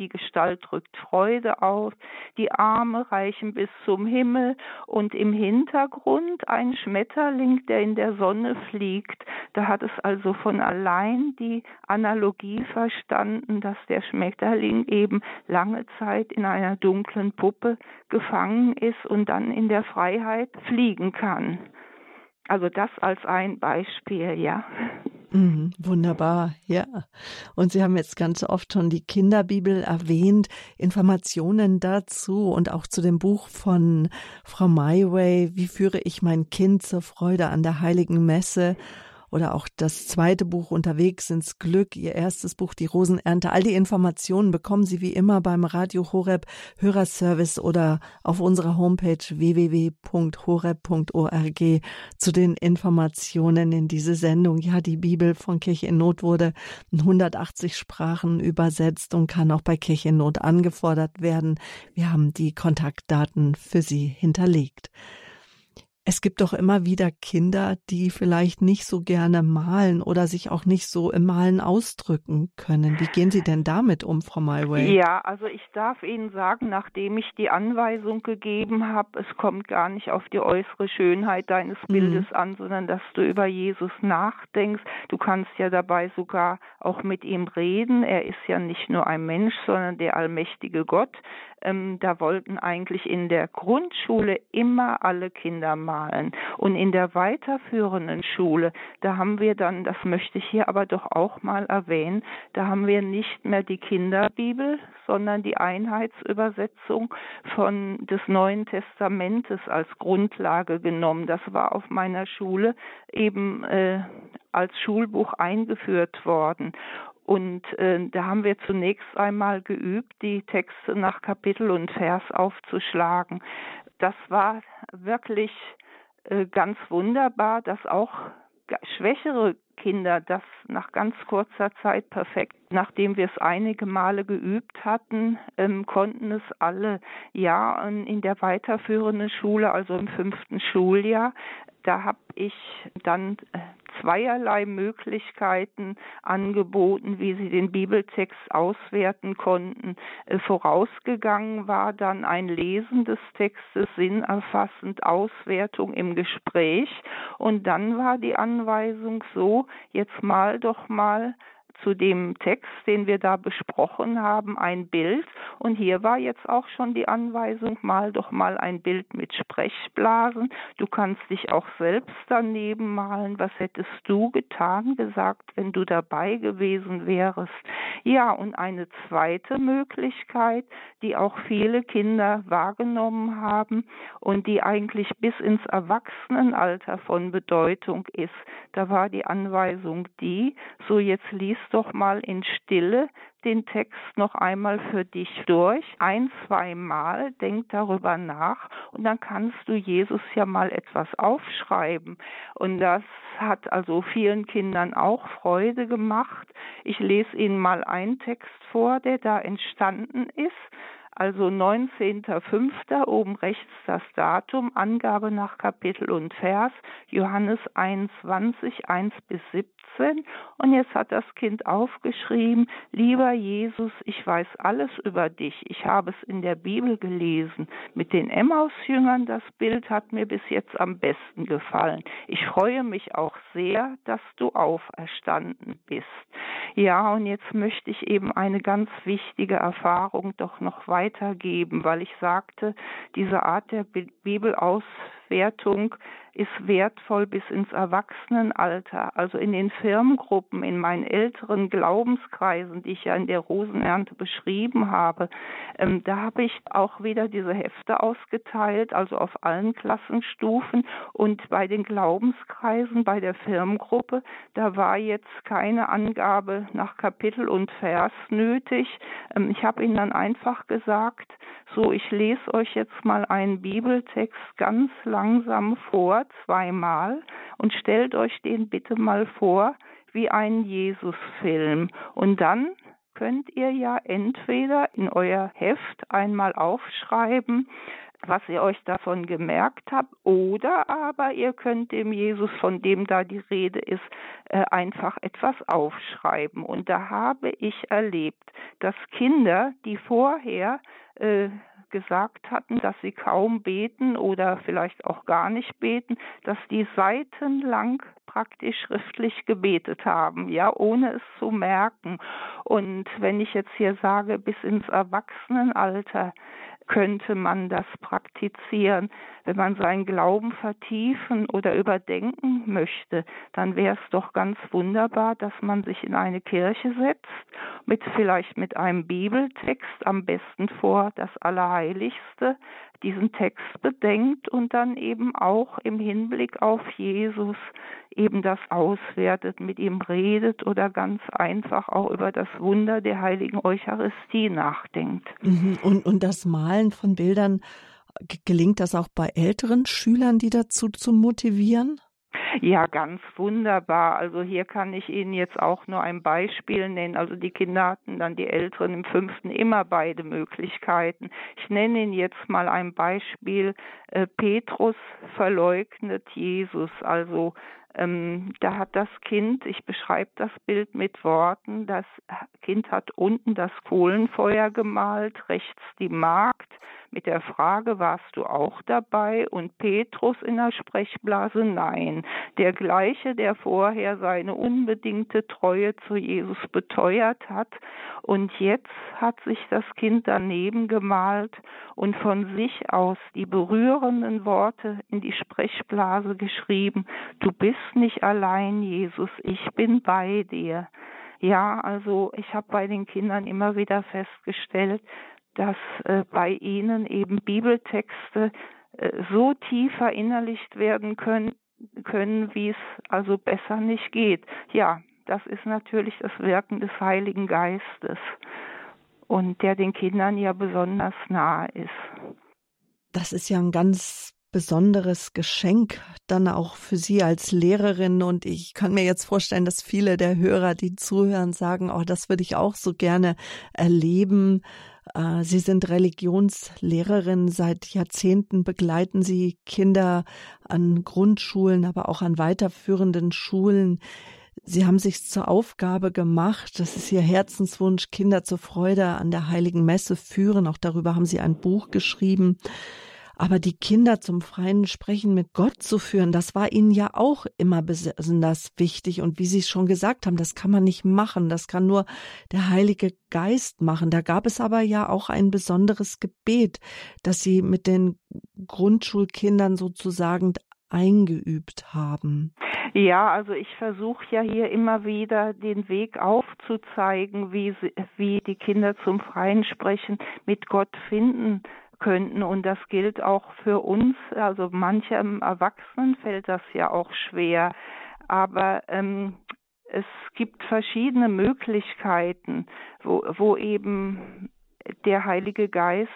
die Gestalt drückt Freude aus, die Arme reichen bis zum Himmel und im Hintergrund ein Schmetterling, der in der Sonne fliegt. Da hat es also von allein die Analogie verstanden, dass der Schmetterling eben lange Zeit in einer dunklen Puppe gefangen ist und dann in der Freiheit fliegen kann. Also das als ein Beispiel, ja. Mhm, wunderbar, ja. Und Sie haben jetzt ganz oft schon die Kinderbibel erwähnt, Informationen dazu und auch zu dem Buch von Frau Maiway, Wie führe ich mein Kind zur Freude an der heiligen Messe? Oder auch das zweite Buch Unterwegs ins Glück, ihr erstes Buch Die Rosenernte. All die Informationen bekommen Sie wie immer beim Radio Horeb Hörerservice oder auf unserer Homepage www.horeb.org zu den Informationen in diese Sendung. Ja, die Bibel von Kirche in Not wurde in 180 Sprachen übersetzt und kann auch bei Kirche in Not angefordert werden. Wir haben die Kontaktdaten für Sie hinterlegt. Es gibt doch immer wieder Kinder, die vielleicht nicht so gerne malen oder sich auch nicht so im Malen ausdrücken können. Wie gehen Sie denn damit um, Frau Malway? Ja, also ich darf Ihnen sagen, nachdem ich die Anweisung gegeben habe, es kommt gar nicht auf die äußere Schönheit deines mhm. Bildes mhm. an, sondern dass du über Jesus nachdenkst. Du kannst ja dabei sogar auch mit ihm reden. Er ist ja nicht nur ein Mensch, sondern der allmächtige Gott. Ähm, da wollten eigentlich in der Grundschule immer alle Kinder malen. Und in der weiterführenden Schule, da haben wir dann, das möchte ich hier aber doch auch mal erwähnen, da haben wir nicht mehr die Kinderbibel, sondern die Einheitsübersetzung von des Neuen Testamentes als Grundlage genommen. Das war auf meiner Schule eben äh, als Schulbuch eingeführt worden. Und äh, da haben wir zunächst einmal geübt, die Texte nach Kapitel und Vers aufzuschlagen. Das war wirklich äh, ganz wunderbar, dass auch schwächere Kinder das nach ganz kurzer Zeit perfekt, nachdem wir es einige Male geübt hatten, ähm, konnten es alle. Ja, in der weiterführenden Schule, also im fünften Schuljahr, da habe ich dann äh, zweierlei Möglichkeiten angeboten, wie sie den Bibeltext auswerten konnten. Äh, vorausgegangen war dann ein Lesen des Textes, sinnerfassend Auswertung im Gespräch. Und dann war die Anweisung so, jetzt mal doch mal zu dem Text, den wir da besprochen haben, ein Bild. Und hier war jetzt auch schon die Anweisung, mal doch mal ein Bild mit Sprechblasen. Du kannst dich auch selbst daneben malen. Was hättest du getan, gesagt, wenn du dabei gewesen wärst? Ja, und eine zweite Möglichkeit, die auch viele Kinder wahrgenommen haben und die eigentlich bis ins Erwachsenenalter von Bedeutung ist, da war die Anweisung die, so jetzt liest doch mal in Stille den Text noch einmal für dich durch, ein, zweimal, denk darüber nach und dann kannst du Jesus ja mal etwas aufschreiben. Und das hat also vielen Kindern auch Freude gemacht. Ich lese Ihnen mal einen Text vor, der da entstanden ist. Also 19.05. oben rechts das Datum, Angabe nach Kapitel und Vers, Johannes 21, 1 bis 17. 18 und jetzt hat das Kind aufgeschrieben, lieber Jesus, ich weiß alles über dich, ich habe es in der Bibel gelesen. Mit den Emmaus-Jüngern, das Bild hat mir bis jetzt am besten gefallen. Ich freue mich auch sehr, dass du auferstanden bist. Ja, und jetzt möchte ich eben eine ganz wichtige Erfahrung doch noch weitergeben, weil ich sagte, diese Art der Bibelauswertung ist wertvoll bis ins Erwachsenenalter, also in den Firmengruppen, in meinen älteren Glaubenskreisen, die ich ja in der Rosenernte beschrieben habe. Ähm, da habe ich auch wieder diese Hefte ausgeteilt, also auf allen Klassenstufen und bei den Glaubenskreisen, bei der Firmengruppe, da war jetzt keine Angabe nach Kapitel und Vers nötig. Ähm, ich habe ihnen dann einfach gesagt, so, ich lese euch jetzt mal einen Bibeltext ganz langsam vor, zweimal, und stellt euch den bitte mal vor wie einen Jesus-Film. Und dann könnt ihr ja entweder in euer Heft einmal aufschreiben, was ihr euch davon gemerkt habt, oder aber ihr könnt dem Jesus, von dem da die Rede ist, äh, einfach etwas aufschreiben. Und da habe ich erlebt, dass Kinder, die vorher äh, gesagt hatten, dass sie kaum beten oder vielleicht auch gar nicht beten, dass die seitenlang praktisch schriftlich gebetet haben, ja, ohne es zu merken. Und wenn ich jetzt hier sage, bis ins Erwachsenenalter, könnte man das praktizieren. Wenn man seinen Glauben vertiefen oder überdenken möchte, dann wäre es doch ganz wunderbar, dass man sich in eine Kirche setzt, mit vielleicht mit einem Bibeltext, am besten vor das Allerheiligste, diesen Text bedenkt und dann eben auch im Hinblick auf Jesus eben das auswertet, mit ihm redet oder ganz einfach auch über das Wunder der heiligen Eucharistie nachdenkt. Mhm. Und, und das Malen von Bildern, gelingt das auch bei älteren Schülern, die dazu zu motivieren? Ja, ganz wunderbar. Also hier kann ich Ihnen jetzt auch nur ein Beispiel nennen. Also die Kinder hatten dann die Älteren im fünften immer beide Möglichkeiten. Ich nenne Ihnen jetzt mal ein Beispiel. Äh, Petrus verleugnet Jesus. Also ähm, da hat das Kind, ich beschreibe das Bild mit Worten, das Kind hat unten das Kohlenfeuer gemalt, rechts die Magd, mit der Frage, warst du auch dabei? Und Petrus in der Sprechblase, nein. Der gleiche, der vorher seine unbedingte Treue zu Jesus beteuert hat. Und jetzt hat sich das Kind daneben gemalt und von sich aus die berührenden Worte in die Sprechblase geschrieben. Du bist nicht allein, Jesus, ich bin bei dir. Ja, also ich habe bei den Kindern immer wieder festgestellt, dass äh, bei ihnen eben Bibeltexte äh, so tief verinnerlicht werden können, können, wie es also besser nicht geht. Ja, das ist natürlich das Wirken des Heiligen Geistes und der den Kindern ja besonders nahe ist. Das ist ja ein ganz besonderes Geschenk dann auch für Sie als Lehrerin. Und ich kann mir jetzt vorstellen, dass viele der Hörer, die zuhören, sagen, oh, das würde ich auch so gerne erleben Sie sind Religionslehrerin. Seit Jahrzehnten begleiten Sie Kinder an Grundschulen, aber auch an weiterführenden Schulen. Sie haben sich zur Aufgabe gemacht, das ist Ihr Herzenswunsch, Kinder zur Freude an der Heiligen Messe führen. Auch darüber haben Sie ein Buch geschrieben. Aber die Kinder zum freien Sprechen mit Gott zu führen, das war ihnen ja auch immer besonders wichtig. Und wie Sie schon gesagt haben, das kann man nicht machen. Das kann nur der Heilige Geist machen. Da gab es aber ja auch ein besonderes Gebet, das Sie mit den Grundschulkindern sozusagen eingeübt haben. Ja, also ich versuche ja hier immer wieder den Weg aufzuzeigen, wie, sie, wie die Kinder zum freien Sprechen mit Gott finden könnten. Und das gilt auch für uns. Also manchem Erwachsenen fällt das ja auch schwer. Aber ähm, es gibt verschiedene Möglichkeiten, wo, wo eben der Heilige Geist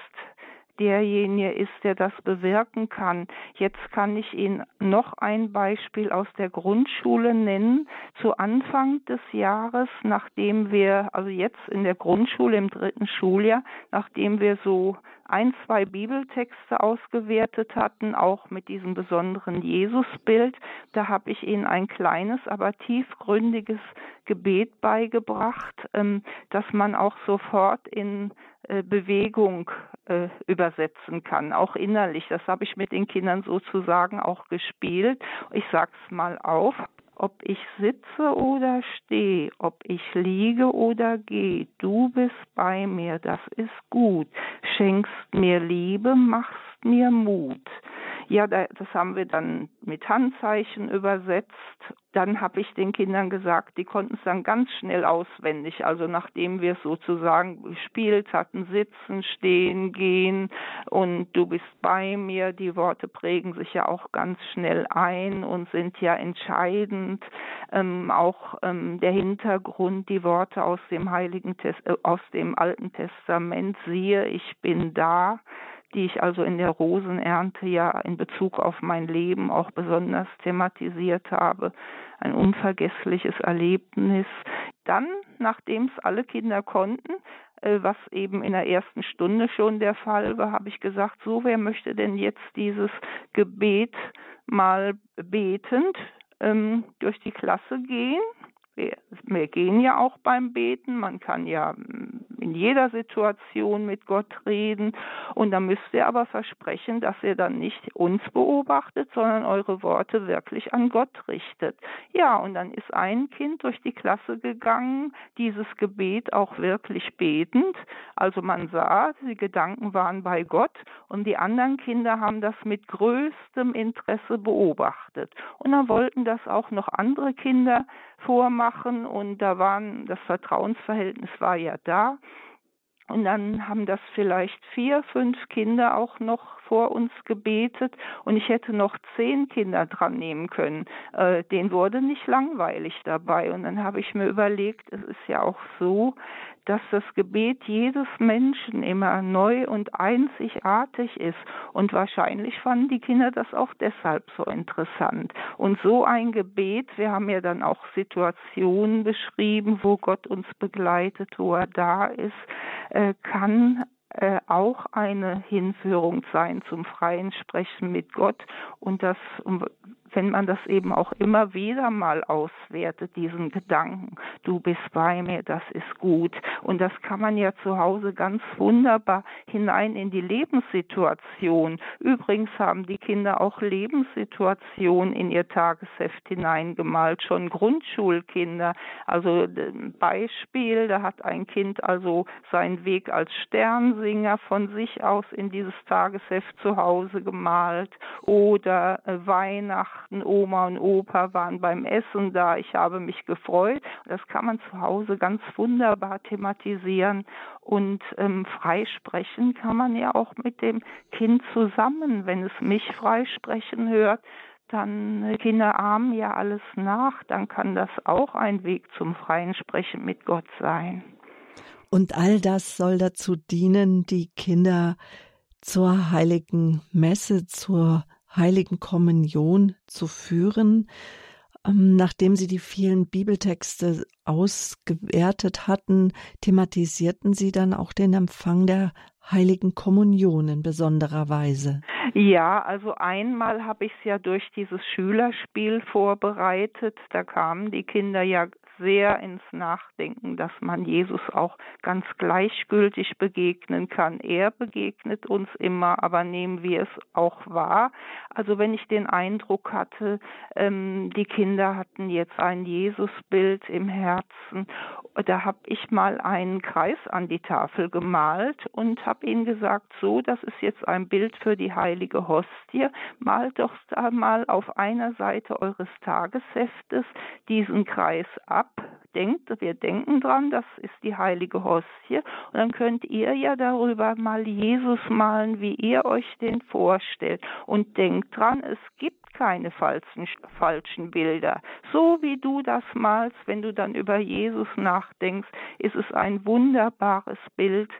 derjenige ist, der das bewirken kann. Jetzt kann ich Ihnen noch ein Beispiel aus der Grundschule nennen. Zu Anfang des Jahres, nachdem wir, also jetzt in der Grundschule im dritten Schuljahr, nachdem wir so ein, zwei Bibeltexte ausgewertet hatten, auch mit diesem besonderen Jesusbild. Da habe ich Ihnen ein kleines, aber tiefgründiges Gebet beigebracht, ähm, dass man auch sofort in äh, Bewegung äh, übersetzen kann, auch innerlich. Das habe ich mit den Kindern sozusagen auch gespielt. Ich sag's mal auf ob ich sitze oder stehe, ob ich liege oder gehe, du bist bei mir, das ist gut. Schenkst mir Liebe, machst mir Mut. Ja, das haben wir dann mit Handzeichen übersetzt. Dann habe ich den Kindern gesagt, die konnten es dann ganz schnell auswendig. Also nachdem wir es sozusagen gespielt hatten, sitzen, stehen, gehen und du bist bei mir. Die Worte prägen sich ja auch ganz schnell ein und sind ja entscheidend. Ähm, auch ähm, der Hintergrund, die Worte aus dem Heiligen Test äh, aus dem Alten Testament, siehe, ich bin da die ich also in der Rosenernte ja in Bezug auf mein Leben auch besonders thematisiert habe. Ein unvergessliches Erlebnis. Dann, nachdem es alle Kinder konnten, äh, was eben in der ersten Stunde schon der Fall war, habe ich gesagt, so, wer möchte denn jetzt dieses Gebet mal betend ähm, durch die Klasse gehen? Wir, wir gehen ja auch beim Beten, man kann ja mm, in jeder Situation mit Gott reden. Und da müsst ihr aber versprechen, dass ihr dann nicht uns beobachtet, sondern eure Worte wirklich an Gott richtet. Ja, und dann ist ein Kind durch die Klasse gegangen, dieses Gebet auch wirklich betend, also man sah, die Gedanken waren bei Gott und die anderen Kinder haben das mit größtem Interesse beobachtet. Und dann wollten das auch noch andere Kinder vormachen und da waren, das Vertrauensverhältnis war ja da. Und dann haben das vielleicht vier, fünf Kinder auch noch vor uns gebetet und ich hätte noch zehn Kinder dran nehmen können. Äh, denen wurde nicht langweilig dabei. Und dann habe ich mir überlegt, es ist ja auch so, dass das Gebet jedes Menschen immer neu und einzigartig ist. Und wahrscheinlich fanden die Kinder das auch deshalb so interessant. Und so ein Gebet, wir haben ja dann auch Situationen beschrieben, wo Gott uns begleitet, wo er da ist, äh, kann äh, auch eine Hinführung sein zum freien Sprechen mit Gott und das wenn man das eben auch immer wieder mal auswertet, diesen Gedanken, du bist bei mir, das ist gut. Und das kann man ja zu Hause ganz wunderbar hinein in die Lebenssituation. Übrigens haben die Kinder auch Lebenssituationen in ihr Tagesheft hineingemalt, schon Grundschulkinder. Also Beispiel, da hat ein Kind also seinen Weg als Sternsinger von sich aus in dieses Tagesheft zu Hause gemalt. Oder äh, Weihnachten Oma und Opa waren beim Essen da, ich habe mich gefreut. Das kann man zu Hause ganz wunderbar thematisieren. Und ähm, freisprechen kann man ja auch mit dem Kind zusammen, wenn es mich freisprechen hört dann äh, Kinder ahmen ja alles nach, dann kann das auch ein Weg zum freien Sprechen mit Gott sein. Und all das soll dazu dienen, die Kinder zur heiligen Messe, zur heiligen Kommunion zu führen. Ähm, nachdem Sie die vielen Bibeltexte ausgewertet hatten, thematisierten Sie dann auch den Empfang der heiligen Kommunion in besonderer Weise. Ja, also einmal habe ich es ja durch dieses Schülerspiel vorbereitet. Da kamen die Kinder ja sehr ins Nachdenken, dass man Jesus auch ganz gleichgültig begegnen kann. Er begegnet uns immer, aber nehmen wir es auch wahr. Also wenn ich den Eindruck hatte, ähm, die Kinder hatten jetzt ein Jesusbild im Herzen, da habe ich mal einen Kreis an die Tafel gemalt und habe ihnen gesagt, so, das ist jetzt ein Bild für die heilige Hostie. Malt doch da mal auf einer Seite eures Tagesheftes diesen Kreis ab denkt, wir denken dran, das ist die heilige Hostie. Und dann könnt ihr ja darüber mal Jesus malen, wie ihr euch den vorstellt. Und denkt dran, es gibt keine falschen, falschen Bilder. So wie du das malst, wenn du dann über Jesus nachdenkst, ist es ein wunderbares Bild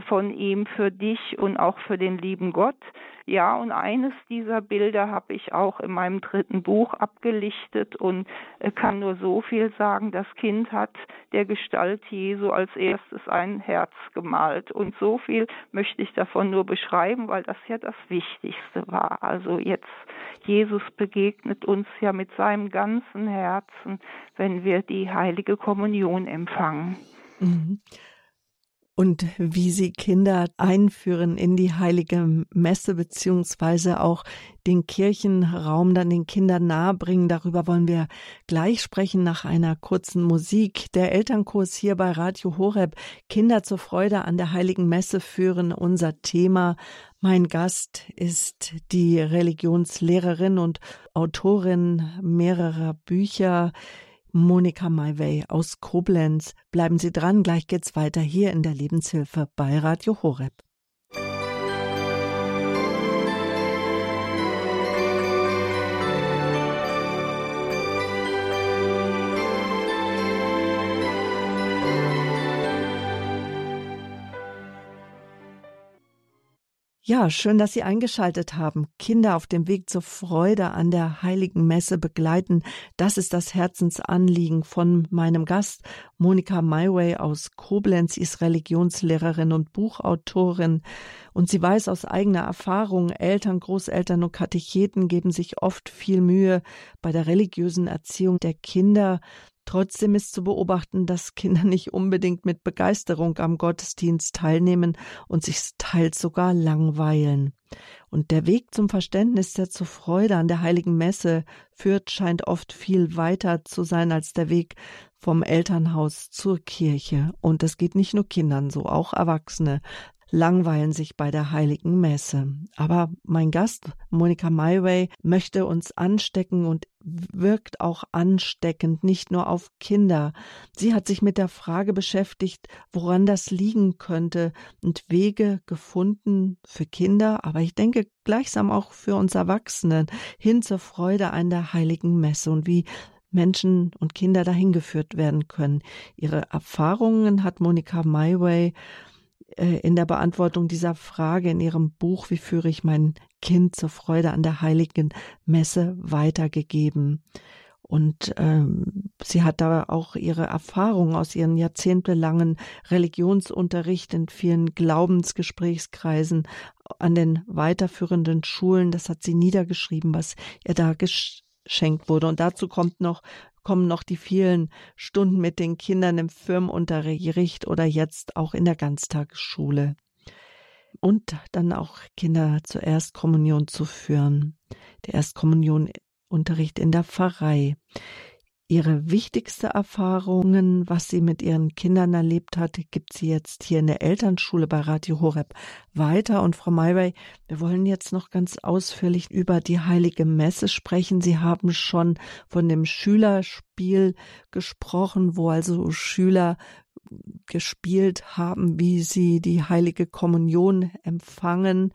von ihm für dich und auch für den lieben Gott. Ja, und eines dieser Bilder habe ich auch in meinem dritten Buch abgelichtet und äh, kann nur so viel sagen, das Kind hat der Gestalt Jesu als erstes ein Herz gemalt. Und so viel möchte ich davon nur beschreiben, weil das ja das Wichtigste war. Also jetzt, Jesus begegnet uns ja mit seinem ganzen Herzen, wenn wir die heilige Kommunion empfangen. Mhm und wie sie Kinder einführen in die heilige Messe beziehungsweise auch den Kirchenraum dann den Kindern nahebringen. Darüber wollen wir gleich sprechen nach einer kurzen Musik. Der Elternkurs hier bei Radio Horeb. Kinder zur Freude an der heiligen Messe führen unser Thema. Mein Gast ist die Religionslehrerin und Autorin mehrerer Bücher. Monika Maiwey aus Koblenz. Bleiben Sie dran, gleich geht's weiter hier in der Lebenshilfe bei Radio Horeb. Ja, schön, dass Sie eingeschaltet haben. Kinder auf dem Weg zur Freude an der heiligen Messe begleiten. Das ist das Herzensanliegen von meinem Gast, Monika Maiway aus Koblenz. Ist Religionslehrerin und Buchautorin. Und sie weiß aus eigener Erfahrung, Eltern, Großeltern und Katecheten geben sich oft viel Mühe bei der religiösen Erziehung der Kinder. Trotzdem ist zu beobachten, dass Kinder nicht unbedingt mit Begeisterung am Gottesdienst teilnehmen und sich teils sogar langweilen. Und der Weg zum Verständnis der zur Freude an der heiligen Messe führt, scheint oft viel weiter zu sein als der Weg vom Elternhaus zur Kirche. Und es geht nicht nur Kindern so, auch Erwachsene langweilen sich bei der heiligen Messe. Aber mein Gast, Monika Maiway, möchte uns anstecken und wirkt auch ansteckend, nicht nur auf Kinder. Sie hat sich mit der Frage beschäftigt, woran das liegen könnte und Wege gefunden für Kinder, aber ich denke gleichsam auch für uns Erwachsenen hin zur Freude an der heiligen Messe und wie Menschen und Kinder dahin geführt werden können. Ihre Erfahrungen hat Monika Maiway äh, in der Beantwortung dieser Frage in ihrem Buch Wie führe ich mein Kind zur Freude an der heiligen Messe weitergegeben. Und ähm, sie hat da auch ihre Erfahrungen aus ihren jahrzehntelangen Religionsunterricht in vielen Glaubensgesprächskreisen an den weiterführenden Schulen, das hat sie niedergeschrieben, was ihr da geschenkt wurde. Und dazu kommt noch kommen noch die vielen Stunden mit den Kindern im Firmenunterricht oder jetzt auch in der Ganztagesschule. Und dann auch Kinder zur Erstkommunion zu führen. Der Erstkommunionunterricht in der Pfarrei ihre wichtigste Erfahrungen, was sie mit ihren Kindern erlebt hat, gibt sie jetzt hier in der Elternschule bei Radio Horeb weiter. Und Frau Mayway, wir wollen jetzt noch ganz ausführlich über die Heilige Messe sprechen. Sie haben schon von dem Schülerspiel gesprochen, wo also Schüler gespielt haben, wie sie die heilige Kommunion empfangen.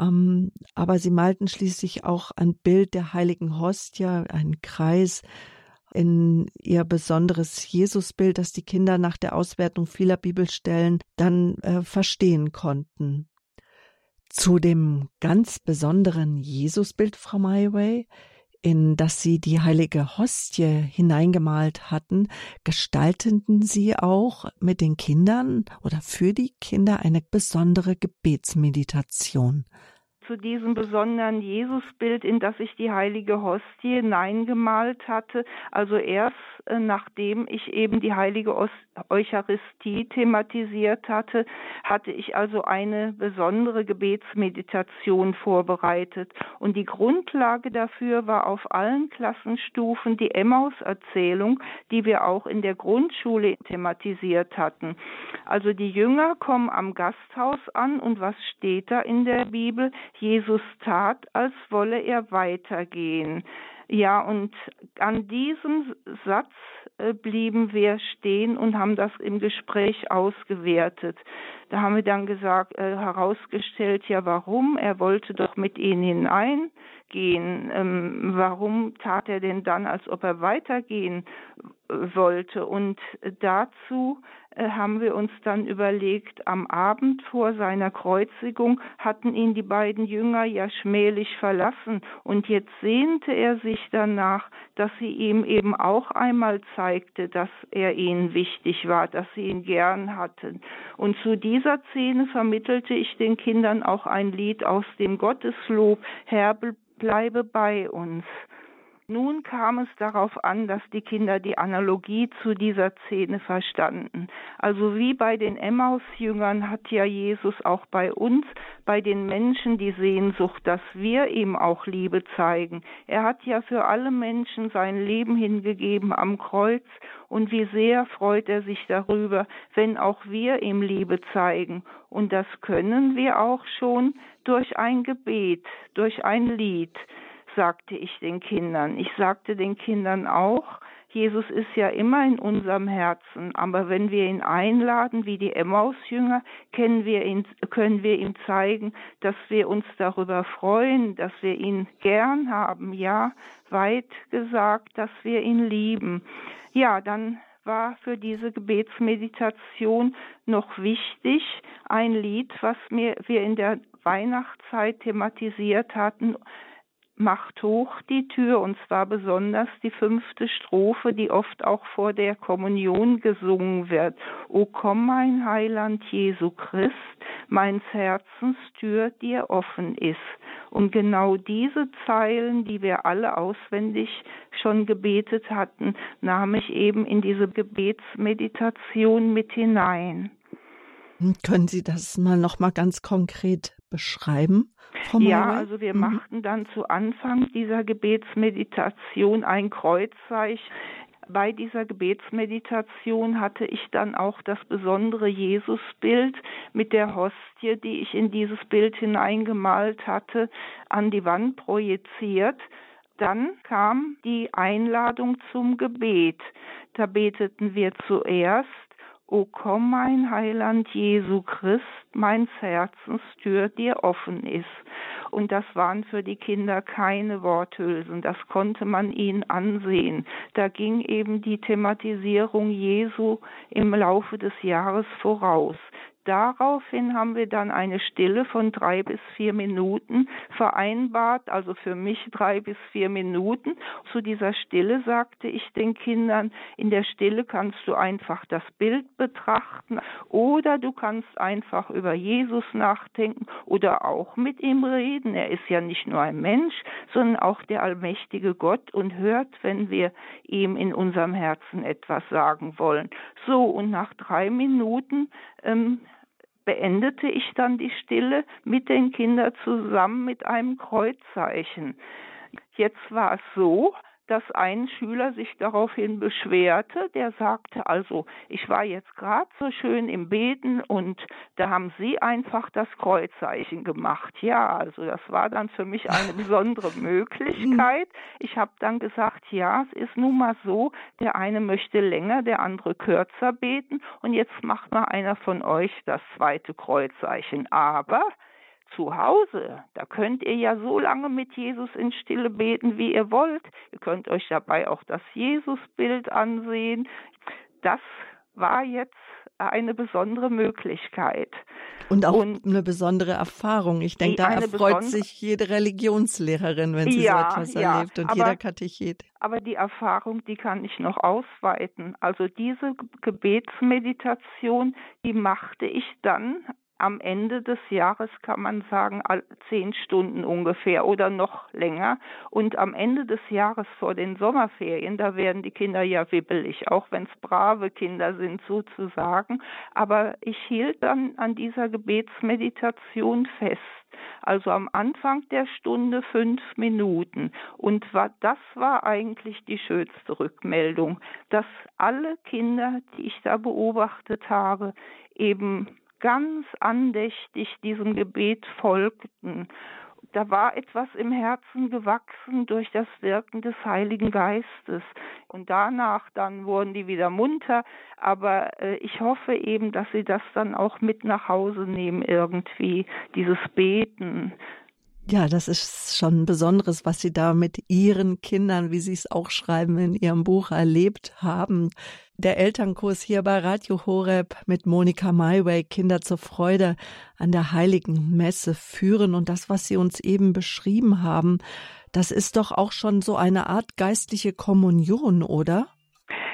Ähm, aber sie malten schließlich auch ein Bild der heiligen Hostia, einen Kreis, in ihr besonderes Jesusbild, das die Kinder nach der Auswertung vieler Bibelstellen dann äh, verstehen konnten. Zu dem ganz besonderen Jesusbild, Frau Maiway, in das Sie die heilige Hostie hineingemalt hatten, gestalteten Sie auch mit den Kindern oder für die Kinder eine besondere Gebetsmeditation zu diesem besonderen Jesusbild, in das ich die heilige Hostie hineingemalt hatte. Also erst äh, nachdem ich eben die heilige Eucharistie thematisiert hatte, hatte ich also eine besondere Gebetsmeditation vorbereitet. Und die Grundlage dafür war auf allen Klassenstufen die Emmaus-Erzählung, die wir auch in der Grundschule thematisiert hatten. Also die Jünger kommen am Gasthaus an und was steht da in der Bibel? Jesus tat, als wolle er weitergehen. Ja, und an diesem Satz äh, blieben wir stehen und haben das im Gespräch ausgewertet. Da haben wir dann gesagt, äh, herausgestellt, ja, warum? Er wollte doch mit ihnen hineingehen. Ähm, warum tat er denn dann, als ob er weitergehen wollte? Und dazu äh, haben wir uns dann überlegt, am Abend vor seiner Kreuzigung hatten ihn die beiden Jünger ja schmählich verlassen und jetzt sehnte er sich danach, dass sie ihm eben auch einmal zeigte, dass er ihnen wichtig war, dass sie ihn gern hatten. Und zu dieser Szene vermittelte ich den Kindern auch ein Lied aus dem Gotteslob, Herr, bleibe bei uns. Nun kam es darauf an, dass die Kinder die Analogie zu dieser Szene verstanden. Also wie bei den Emmaus-Jüngern hat ja Jesus auch bei uns, bei den Menschen die Sehnsucht, dass wir ihm auch Liebe zeigen. Er hat ja für alle Menschen sein Leben hingegeben am Kreuz und wie sehr freut er sich darüber, wenn auch wir ihm Liebe zeigen. Und das können wir auch schon durch ein Gebet, durch ein Lied sagte ich den Kindern. Ich sagte den Kindern auch, Jesus ist ja immer in unserem Herzen, aber wenn wir ihn einladen, wie die Emmaus-Jünger, können wir, ihn, können wir ihm zeigen, dass wir uns darüber freuen, dass wir ihn gern haben, ja, weit gesagt, dass wir ihn lieben. Ja, dann war für diese Gebetsmeditation noch wichtig ein Lied, was wir in der Weihnachtszeit thematisiert hatten, macht hoch die Tür, und zwar besonders die fünfte Strophe, die oft auch vor der Kommunion gesungen wird. O komm, mein Heiland Jesu Christ, meins Herzens Tür dir offen ist. Und genau diese Zeilen, die wir alle auswendig schon gebetet hatten, nahm ich eben in diese Gebetsmeditation mit hinein. Können Sie das mal noch mal ganz konkret beschreiben? Frau ja, also wir mhm. machten dann zu Anfang dieser Gebetsmeditation ein Kreuzzeichen. Bei dieser Gebetsmeditation hatte ich dann auch das besondere Jesusbild mit der Hostie, die ich in dieses Bild hineingemalt hatte, an die Wand projiziert. Dann kam die Einladung zum Gebet. Da beteten wir zuerst O komm, mein Heiland Jesu Christ, meins Herzens Tür dir offen ist. Und das waren für die Kinder keine Worthülsen, das konnte man ihnen ansehen. Da ging eben die Thematisierung Jesu im Laufe des Jahres voraus daraufhin haben wir dann eine Stille von drei bis vier Minuten vereinbart, also für mich drei bis vier Minuten. Zu dieser Stille sagte ich den Kindern, in der Stille kannst du einfach das Bild betrachten oder du kannst einfach über Jesus nachdenken oder auch mit ihm reden. Er ist ja nicht nur ein Mensch, sondern auch der allmächtige Gott und hört, wenn wir ihm in unserem Herzen etwas sagen wollen. So, und nach drei Minuten ähm, beendete ich dann die Stille mit den Kindern zusammen mit einem Kreuzzeichen. Jetzt war es so, dass ein Schüler sich daraufhin beschwerte, der sagte also, ich war jetzt gerade so schön im Beten und da haben Sie einfach das Kreuzzeichen gemacht. Ja, also das war dann für mich eine besondere Möglichkeit. Ich habe dann gesagt, ja, es ist nun mal so, der eine möchte länger, der andere kürzer beten und jetzt macht mal einer von euch das zweite Kreuzzeichen. Aber zu Hause, da könnt ihr ja so lange mit Jesus in Stille beten, wie ihr wollt. Ihr könnt euch dabei auch das Jesusbild ansehen. Das war jetzt eine besondere Möglichkeit. Und auch und eine besondere Erfahrung. Ich denke, da erfreut sich jede Religionslehrerin, wenn sie ja, so etwas ja, erlebt und aber, jeder Katechet. Aber die Erfahrung, die kann ich noch ausweiten. Also diese Gebetsmeditation, die machte ich dann am Ende des Jahres kann man sagen, zehn Stunden ungefähr oder noch länger. Und am Ende des Jahres vor den Sommerferien, da werden die Kinder ja wibbelig, auch wenn es brave Kinder sind sozusagen. Aber ich hielt dann an dieser Gebetsmeditation fest. Also am Anfang der Stunde fünf Minuten. Und das war eigentlich die schönste Rückmeldung, dass alle Kinder, die ich da beobachtet habe, eben ganz andächtig diesem Gebet folgten. Da war etwas im Herzen gewachsen durch das Wirken des Heiligen Geistes. Und danach dann wurden die wieder munter. Aber äh, ich hoffe eben, dass sie das dann auch mit nach Hause nehmen irgendwie, dieses Beten. Ja, das ist schon Besonderes, was Sie da mit Ihren Kindern, wie Sie es auch schreiben in Ihrem Buch, erlebt haben. Der Elternkurs hier bei Radio Horeb mit Monika Mayway, Kinder zur Freude an der Heiligen Messe führen. Und das, was Sie uns eben beschrieben haben, das ist doch auch schon so eine Art geistliche Kommunion, oder?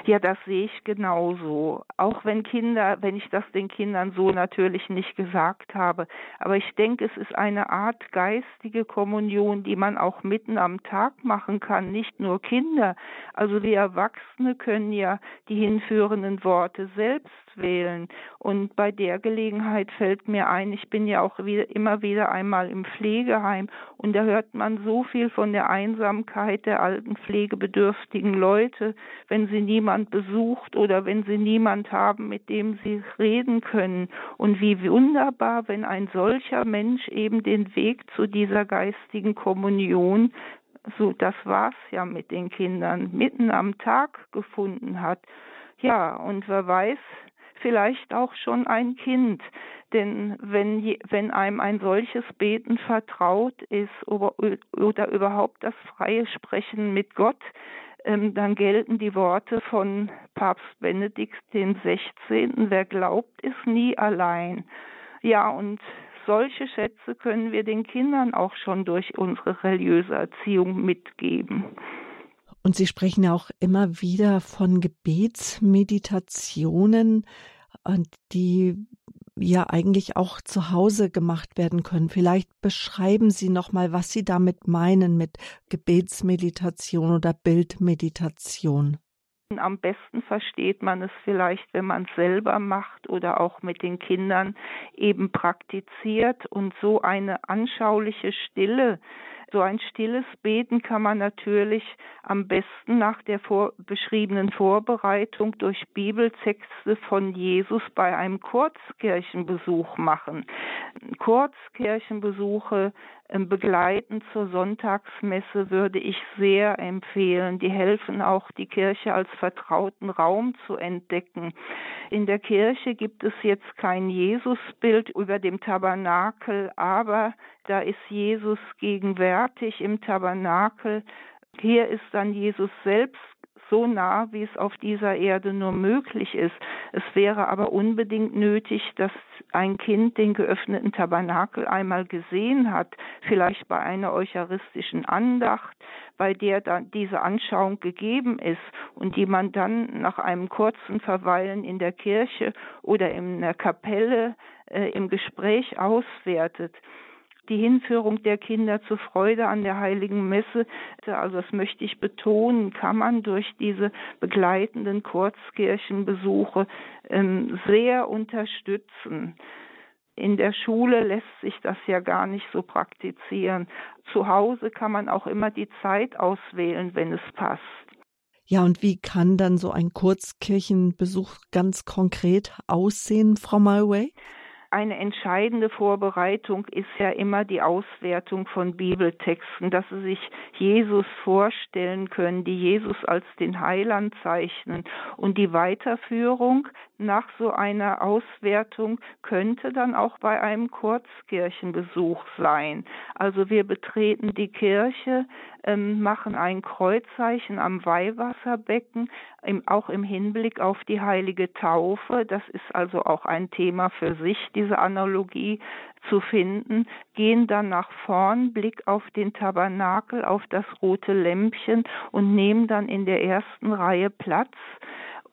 Ja, das sehe ich genauso. Auch wenn Kinder, wenn ich das den Kindern so natürlich nicht gesagt habe. Aber ich denke, es ist eine Art geistige Kommunion, die man auch mitten am Tag machen kann. Nicht nur Kinder. Also wir Erwachsene können ja die hinführenden Worte selbst wählen. Und bei der Gelegenheit fällt mir ein, ich bin ja auch wieder, immer wieder einmal im Pflegeheim und da hört man so viel von der Einsamkeit der alten pflegebedürftigen Leute, wenn sie niemand besucht oder wenn sie niemand haben, mit dem sie reden können. Und wie wunderbar, wenn ein solcher Mensch eben den Weg zu dieser geistigen Kommunion so das war's ja mit den Kindern mitten am Tag gefunden hat. Ja, und wer weiß, vielleicht auch schon ein Kind. Denn wenn, wenn einem ein solches Beten vertraut ist oder, oder überhaupt das freie Sprechen mit Gott, ähm, dann gelten die Worte von Papst Benedikt den 16. Wer glaubt, ist nie allein. Ja, und solche Schätze können wir den Kindern auch schon durch unsere religiöse Erziehung mitgeben. Und Sie sprechen auch immer wieder von Gebetsmeditationen, die ja eigentlich auch zu Hause gemacht werden können. Vielleicht beschreiben Sie noch mal, was Sie damit meinen mit Gebetsmeditation oder Bildmeditation. Am besten versteht man es vielleicht, wenn man es selber macht oder auch mit den Kindern eben praktiziert und so eine anschauliche Stille so ein stilles Beten kann man natürlich am besten nach der vor beschriebenen Vorbereitung durch Bibeltexte von Jesus bei einem Kurzkirchenbesuch machen. Kurzkirchenbesuche begleitend zur Sonntagsmesse würde ich sehr empfehlen. Die helfen auch, die Kirche als vertrauten Raum zu entdecken. In der Kirche gibt es jetzt kein Jesusbild über dem Tabernakel, aber da ist Jesus gegenwärtig im Tabernakel. Hier ist dann Jesus selbst so nah, wie es auf dieser Erde nur möglich ist. Es wäre aber unbedingt nötig, dass ein Kind den geöffneten Tabernakel einmal gesehen hat, vielleicht bei einer eucharistischen Andacht, bei der dann diese Anschauung gegeben ist und die man dann nach einem kurzen Verweilen in der Kirche oder in der Kapelle äh, im Gespräch auswertet die Hinführung der Kinder zur Freude an der heiligen Messe, also das möchte ich betonen, kann man durch diese begleitenden Kurzkirchenbesuche ähm, sehr unterstützen. In der Schule lässt sich das ja gar nicht so praktizieren. Zu Hause kann man auch immer die Zeit auswählen, wenn es passt. Ja, und wie kann dann so ein Kurzkirchenbesuch ganz konkret aussehen, Frau Malway? Eine entscheidende Vorbereitung ist ja immer die Auswertung von Bibeltexten, dass sie sich Jesus vorstellen können, die Jesus als den Heiland zeichnen. Und die Weiterführung, nach so einer Auswertung könnte dann auch bei einem Kurzkirchenbesuch sein. Also wir betreten die Kirche, ähm, machen ein Kreuzzeichen am Weihwasserbecken, auch im Hinblick auf die heilige Taufe. Das ist also auch ein Thema für sich, diese Analogie zu finden, gehen dann nach vorn, Blick auf den Tabernakel, auf das rote Lämpchen und nehmen dann in der ersten Reihe Platz.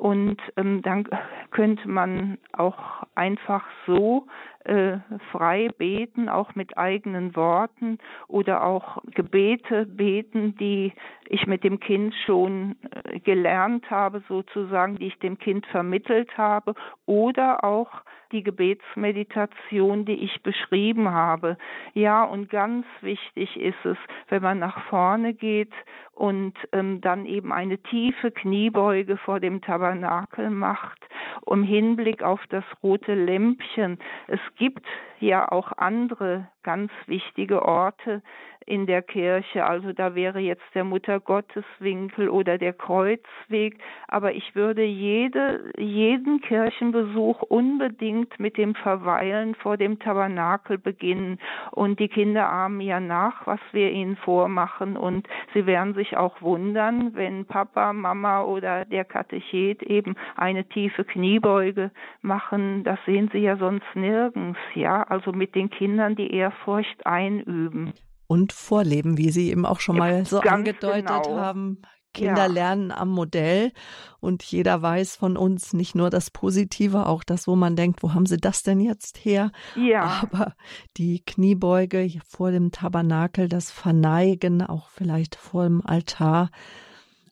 Und ähm, dann könnte man auch einfach so äh, frei beten, auch mit eigenen Worten oder auch Gebete beten, die ich mit dem Kind schon äh, gelernt habe, sozusagen, die ich dem Kind vermittelt habe oder auch die Gebetsmeditation, die ich beschrieben habe. Ja, und ganz wichtig ist es, wenn man nach vorne geht und ähm, dann eben eine tiefe Kniebeuge vor dem Tabernakel macht, um Hinblick auf das rote Lämpchen. Es gibt ja auch andere ganz wichtige Orte in der Kirche. Also da wäre jetzt der Muttergotteswinkel oder der Kreuzweg. Aber ich würde jede, jeden Kirchenbesuch unbedingt mit dem Verweilen vor dem Tabernakel beginnen. Und die Kinder ahmen ja nach, was wir ihnen vormachen. Und sie werden sich auch wundern, wenn Papa, Mama oder der Katechet eben eine tiefe Kniebeuge machen. Das sehen sie ja sonst nirgends. Ja, also mit den Kindern die Ehrfurcht einüben und vorleben, wie Sie eben auch schon mal so angedeutet genau. haben. Kinder ja. lernen am Modell und jeder weiß von uns nicht nur das Positive, auch das, wo man denkt, wo haben sie das denn jetzt her? Ja. Aber die Kniebeuge vor dem Tabernakel, das Verneigen, auch vielleicht vor dem Altar,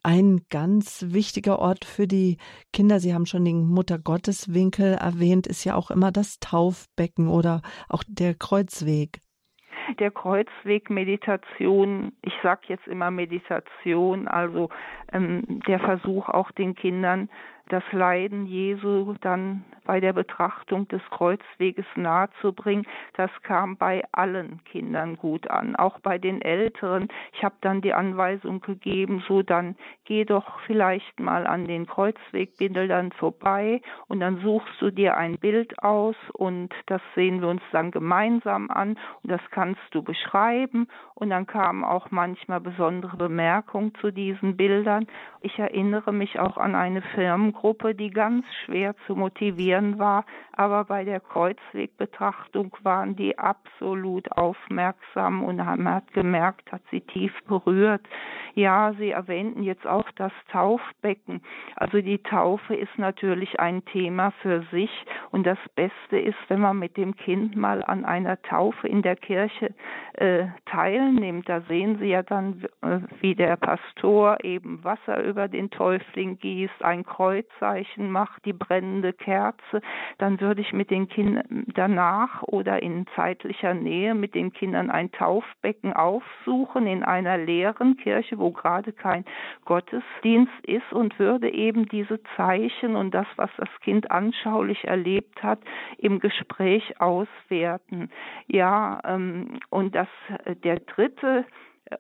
ein ganz wichtiger Ort für die Kinder. Sie haben schon den Muttergotteswinkel erwähnt, ist ja auch immer das Taufbecken oder auch der Kreuzweg der Kreuzweg-Meditation, ich sage jetzt immer Meditation, also ähm, der Versuch auch den Kindern das Leiden Jesu dann bei der Betrachtung des Kreuzweges nahezubringen, das kam bei allen Kindern gut an, auch bei den Älteren. Ich habe dann die Anweisung gegeben, so dann geh doch vielleicht mal an den Kreuzwegbildern vorbei und dann suchst du dir ein Bild aus und das sehen wir uns dann gemeinsam an und das kannst du beschreiben und dann kamen auch manchmal besondere Bemerkungen zu diesen Bildern. Ich erinnere mich auch an eine Firmengruppe, die ganz schwer zu motivieren war, aber bei der Kreuzwegbetrachtung waren die absolut aufmerksam und man hat gemerkt, hat sie tief berührt. Ja, Sie erwähnten jetzt auch das Taufbecken. Also die Taufe ist natürlich ein Thema für sich und das Beste ist, wenn man mit dem Kind mal an einer Taufe in der Kirche äh, teilnimmt. Da sehen Sie ja dann, äh, wie der Pastor eben Wasser über den Täufling gießt, ein Kreuzzeichen macht, die brennende Kerze. Dann würde ich mit den Kindern danach oder in zeitlicher Nähe mit den Kindern ein Taufbecken aufsuchen in einer leeren Kirche, wo gerade kein Gottesdienst ist und würde eben diese Zeichen und das, was das Kind anschaulich erlebt hat, im Gespräch auswerten. Ja, ähm, und das, äh, der dritte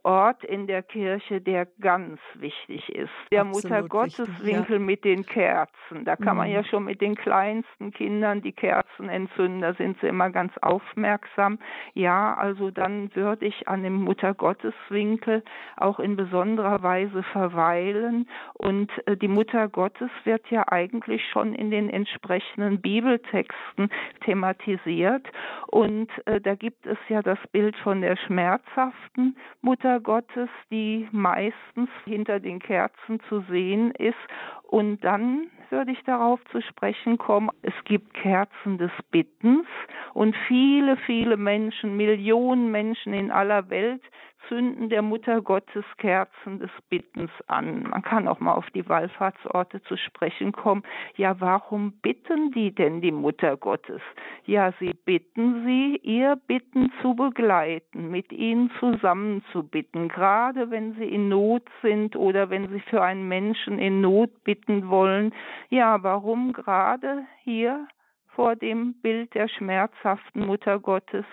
Ort in der Kirche, der ganz wichtig ist. Der Muttergotteswinkel ja. mit den Kerzen. Da kann mhm. man ja schon mit den kleinsten Kindern die Kerzen entzünden. Da sind sie immer ganz aufmerksam. Ja, also dann würde ich an dem Muttergotteswinkel auch in besonderer Weise verweilen. Und äh, die Mutter Gottes wird ja eigentlich schon in den entsprechenden Bibeltexten thematisiert. Und äh, da gibt es ja das Bild von der schmerzhaften Mutter Mutter Gottes, die meistens hinter den Kerzen zu sehen ist. Und dann würde ich darauf zu sprechen kommen, es gibt Kerzen des Bittens und viele, viele Menschen, Millionen Menschen in aller Welt Zünden der Mutter Gottes Kerzen des Bittens an. Man kann auch mal auf die Wallfahrtsorte zu sprechen kommen. Ja, warum bitten die denn die Mutter Gottes? Ja, sie bitten sie, ihr Bitten zu begleiten, mit ihnen zusammen zu bitten, gerade wenn sie in Not sind oder wenn sie für einen Menschen in Not bitten wollen. Ja, warum gerade hier vor dem Bild der schmerzhaften Mutter Gottes?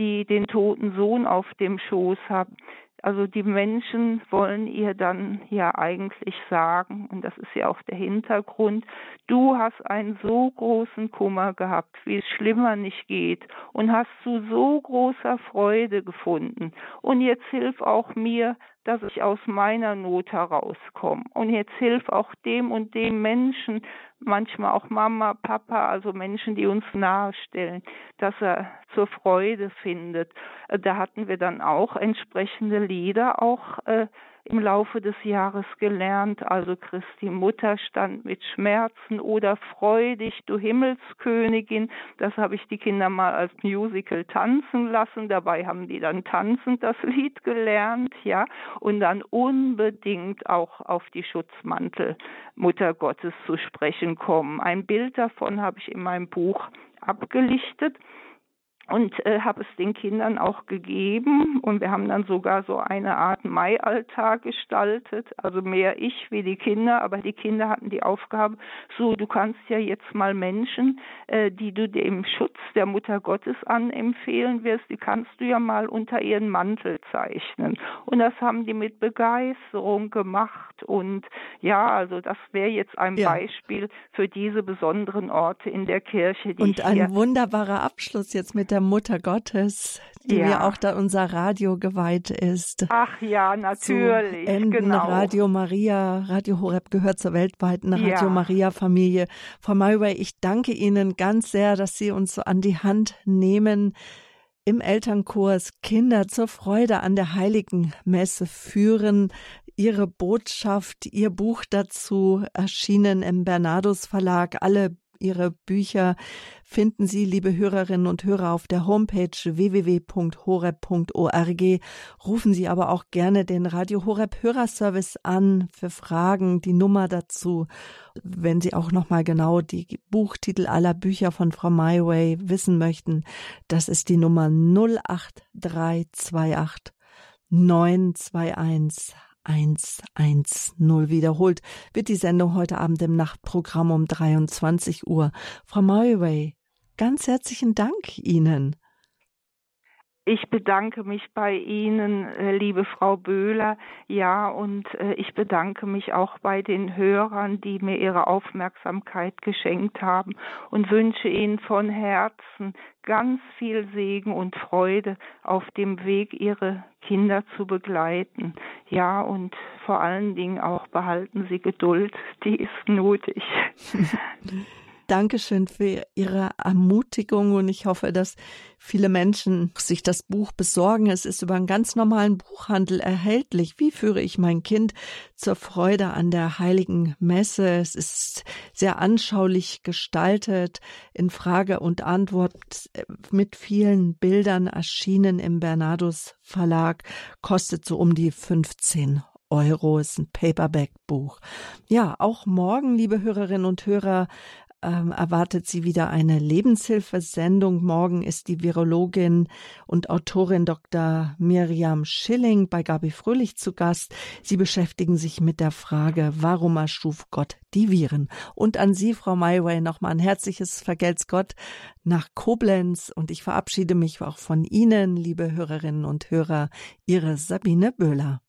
die den toten Sohn auf dem Schoß haben. Also die Menschen wollen ihr dann ja eigentlich sagen, und das ist ja auch der Hintergrund, du hast einen so großen Kummer gehabt, wie es schlimmer nicht geht, und hast zu so großer Freude gefunden. Und jetzt hilf auch mir, dass ich aus meiner Not herauskomme. Und jetzt hilf auch dem und dem Menschen, manchmal auch Mama, Papa, also Menschen, die uns nahestellen, dass er zur Freude findet. Da hatten wir dann auch entsprechende Lieder auch äh, im Laufe des Jahres gelernt. Also Christi Mutter stand mit Schmerzen oder freudig, du Himmelskönigin. Das habe ich die Kinder mal als Musical tanzen lassen. Dabei haben die dann tanzend das Lied gelernt, ja. Und dann unbedingt auch auf die Schutzmantel Mutter Gottes zu sprechen kommen. Ein Bild davon habe ich in meinem Buch abgelichtet und äh, habe es den Kindern auch gegeben und wir haben dann sogar so eine Art Mai-Alltag gestaltet, also mehr ich wie die Kinder, aber die Kinder hatten die Aufgabe, so du kannst ja jetzt mal Menschen, äh, die du dem Schutz der Mutter Gottes anempfehlen wirst, die kannst du ja mal unter ihren Mantel zeichnen und das haben die mit Begeisterung gemacht und ja, also das wäre jetzt ein ja. Beispiel für diese besonderen Orte in der Kirche. und ein wunderbarer Abschluss jetzt mit der der Mutter Gottes, die ja. mir auch da unser Radio geweiht ist. Ach ja, natürlich. Zu Enden genau. Radio Maria, Radio Horeb gehört zur weltweiten Radio ja. Maria Familie. Frau Mayray, ich danke Ihnen ganz sehr, dass Sie uns so an die Hand nehmen im Elternkurs Kinder zur Freude an der heiligen Messe führen. Ihre Botschaft, Ihr Buch dazu erschienen im Bernardus Verlag. Alle Ihre Bücher finden Sie, liebe Hörerinnen und Hörer, auf der Homepage www.horeb.org. Rufen Sie aber auch gerne den Radio Horeb Hörerservice an für Fragen, die Nummer dazu. Wenn Sie auch nochmal genau die Buchtitel aller Bücher von Frau Myway wissen möchten, das ist die Nummer 08328 921 110 wiederholt wird die Sendung heute Abend im Nachtprogramm um 23 Uhr. Frau Murray, ganz herzlichen Dank Ihnen. Ich bedanke mich bei Ihnen, äh, liebe Frau Böhler. Ja, und äh, ich bedanke mich auch bei den Hörern, die mir ihre Aufmerksamkeit geschenkt haben und wünsche Ihnen von Herzen ganz viel Segen und Freude auf dem Weg, Ihre Kinder zu begleiten. Ja, und vor allen Dingen auch behalten Sie Geduld, die ist nötig. Dankeschön für Ihre Ermutigung und ich hoffe, dass viele Menschen sich das Buch besorgen. Es ist über einen ganz normalen Buchhandel erhältlich. Wie führe ich mein Kind zur Freude an der heiligen Messe? Es ist sehr anschaulich gestaltet, in Frage und Antwort mit vielen Bildern erschienen im Bernardus Verlag, kostet so um die 15 Euro, ist ein Paperback-Buch. Ja, auch morgen, liebe Hörerinnen und Hörer, ähm, erwartet sie wieder eine Lebenshilfesendung. Morgen ist die Virologin und Autorin Dr. Miriam Schilling bei Gabi Fröhlich zu Gast. Sie beschäftigen sich mit der Frage, warum erschuf Gott die Viren? Und an Sie, Frau Mayway, nochmal ein herzliches Vergelt's Gott nach Koblenz. Und ich verabschiede mich auch von Ihnen, liebe Hörerinnen und Hörer, Ihre Sabine Böhler.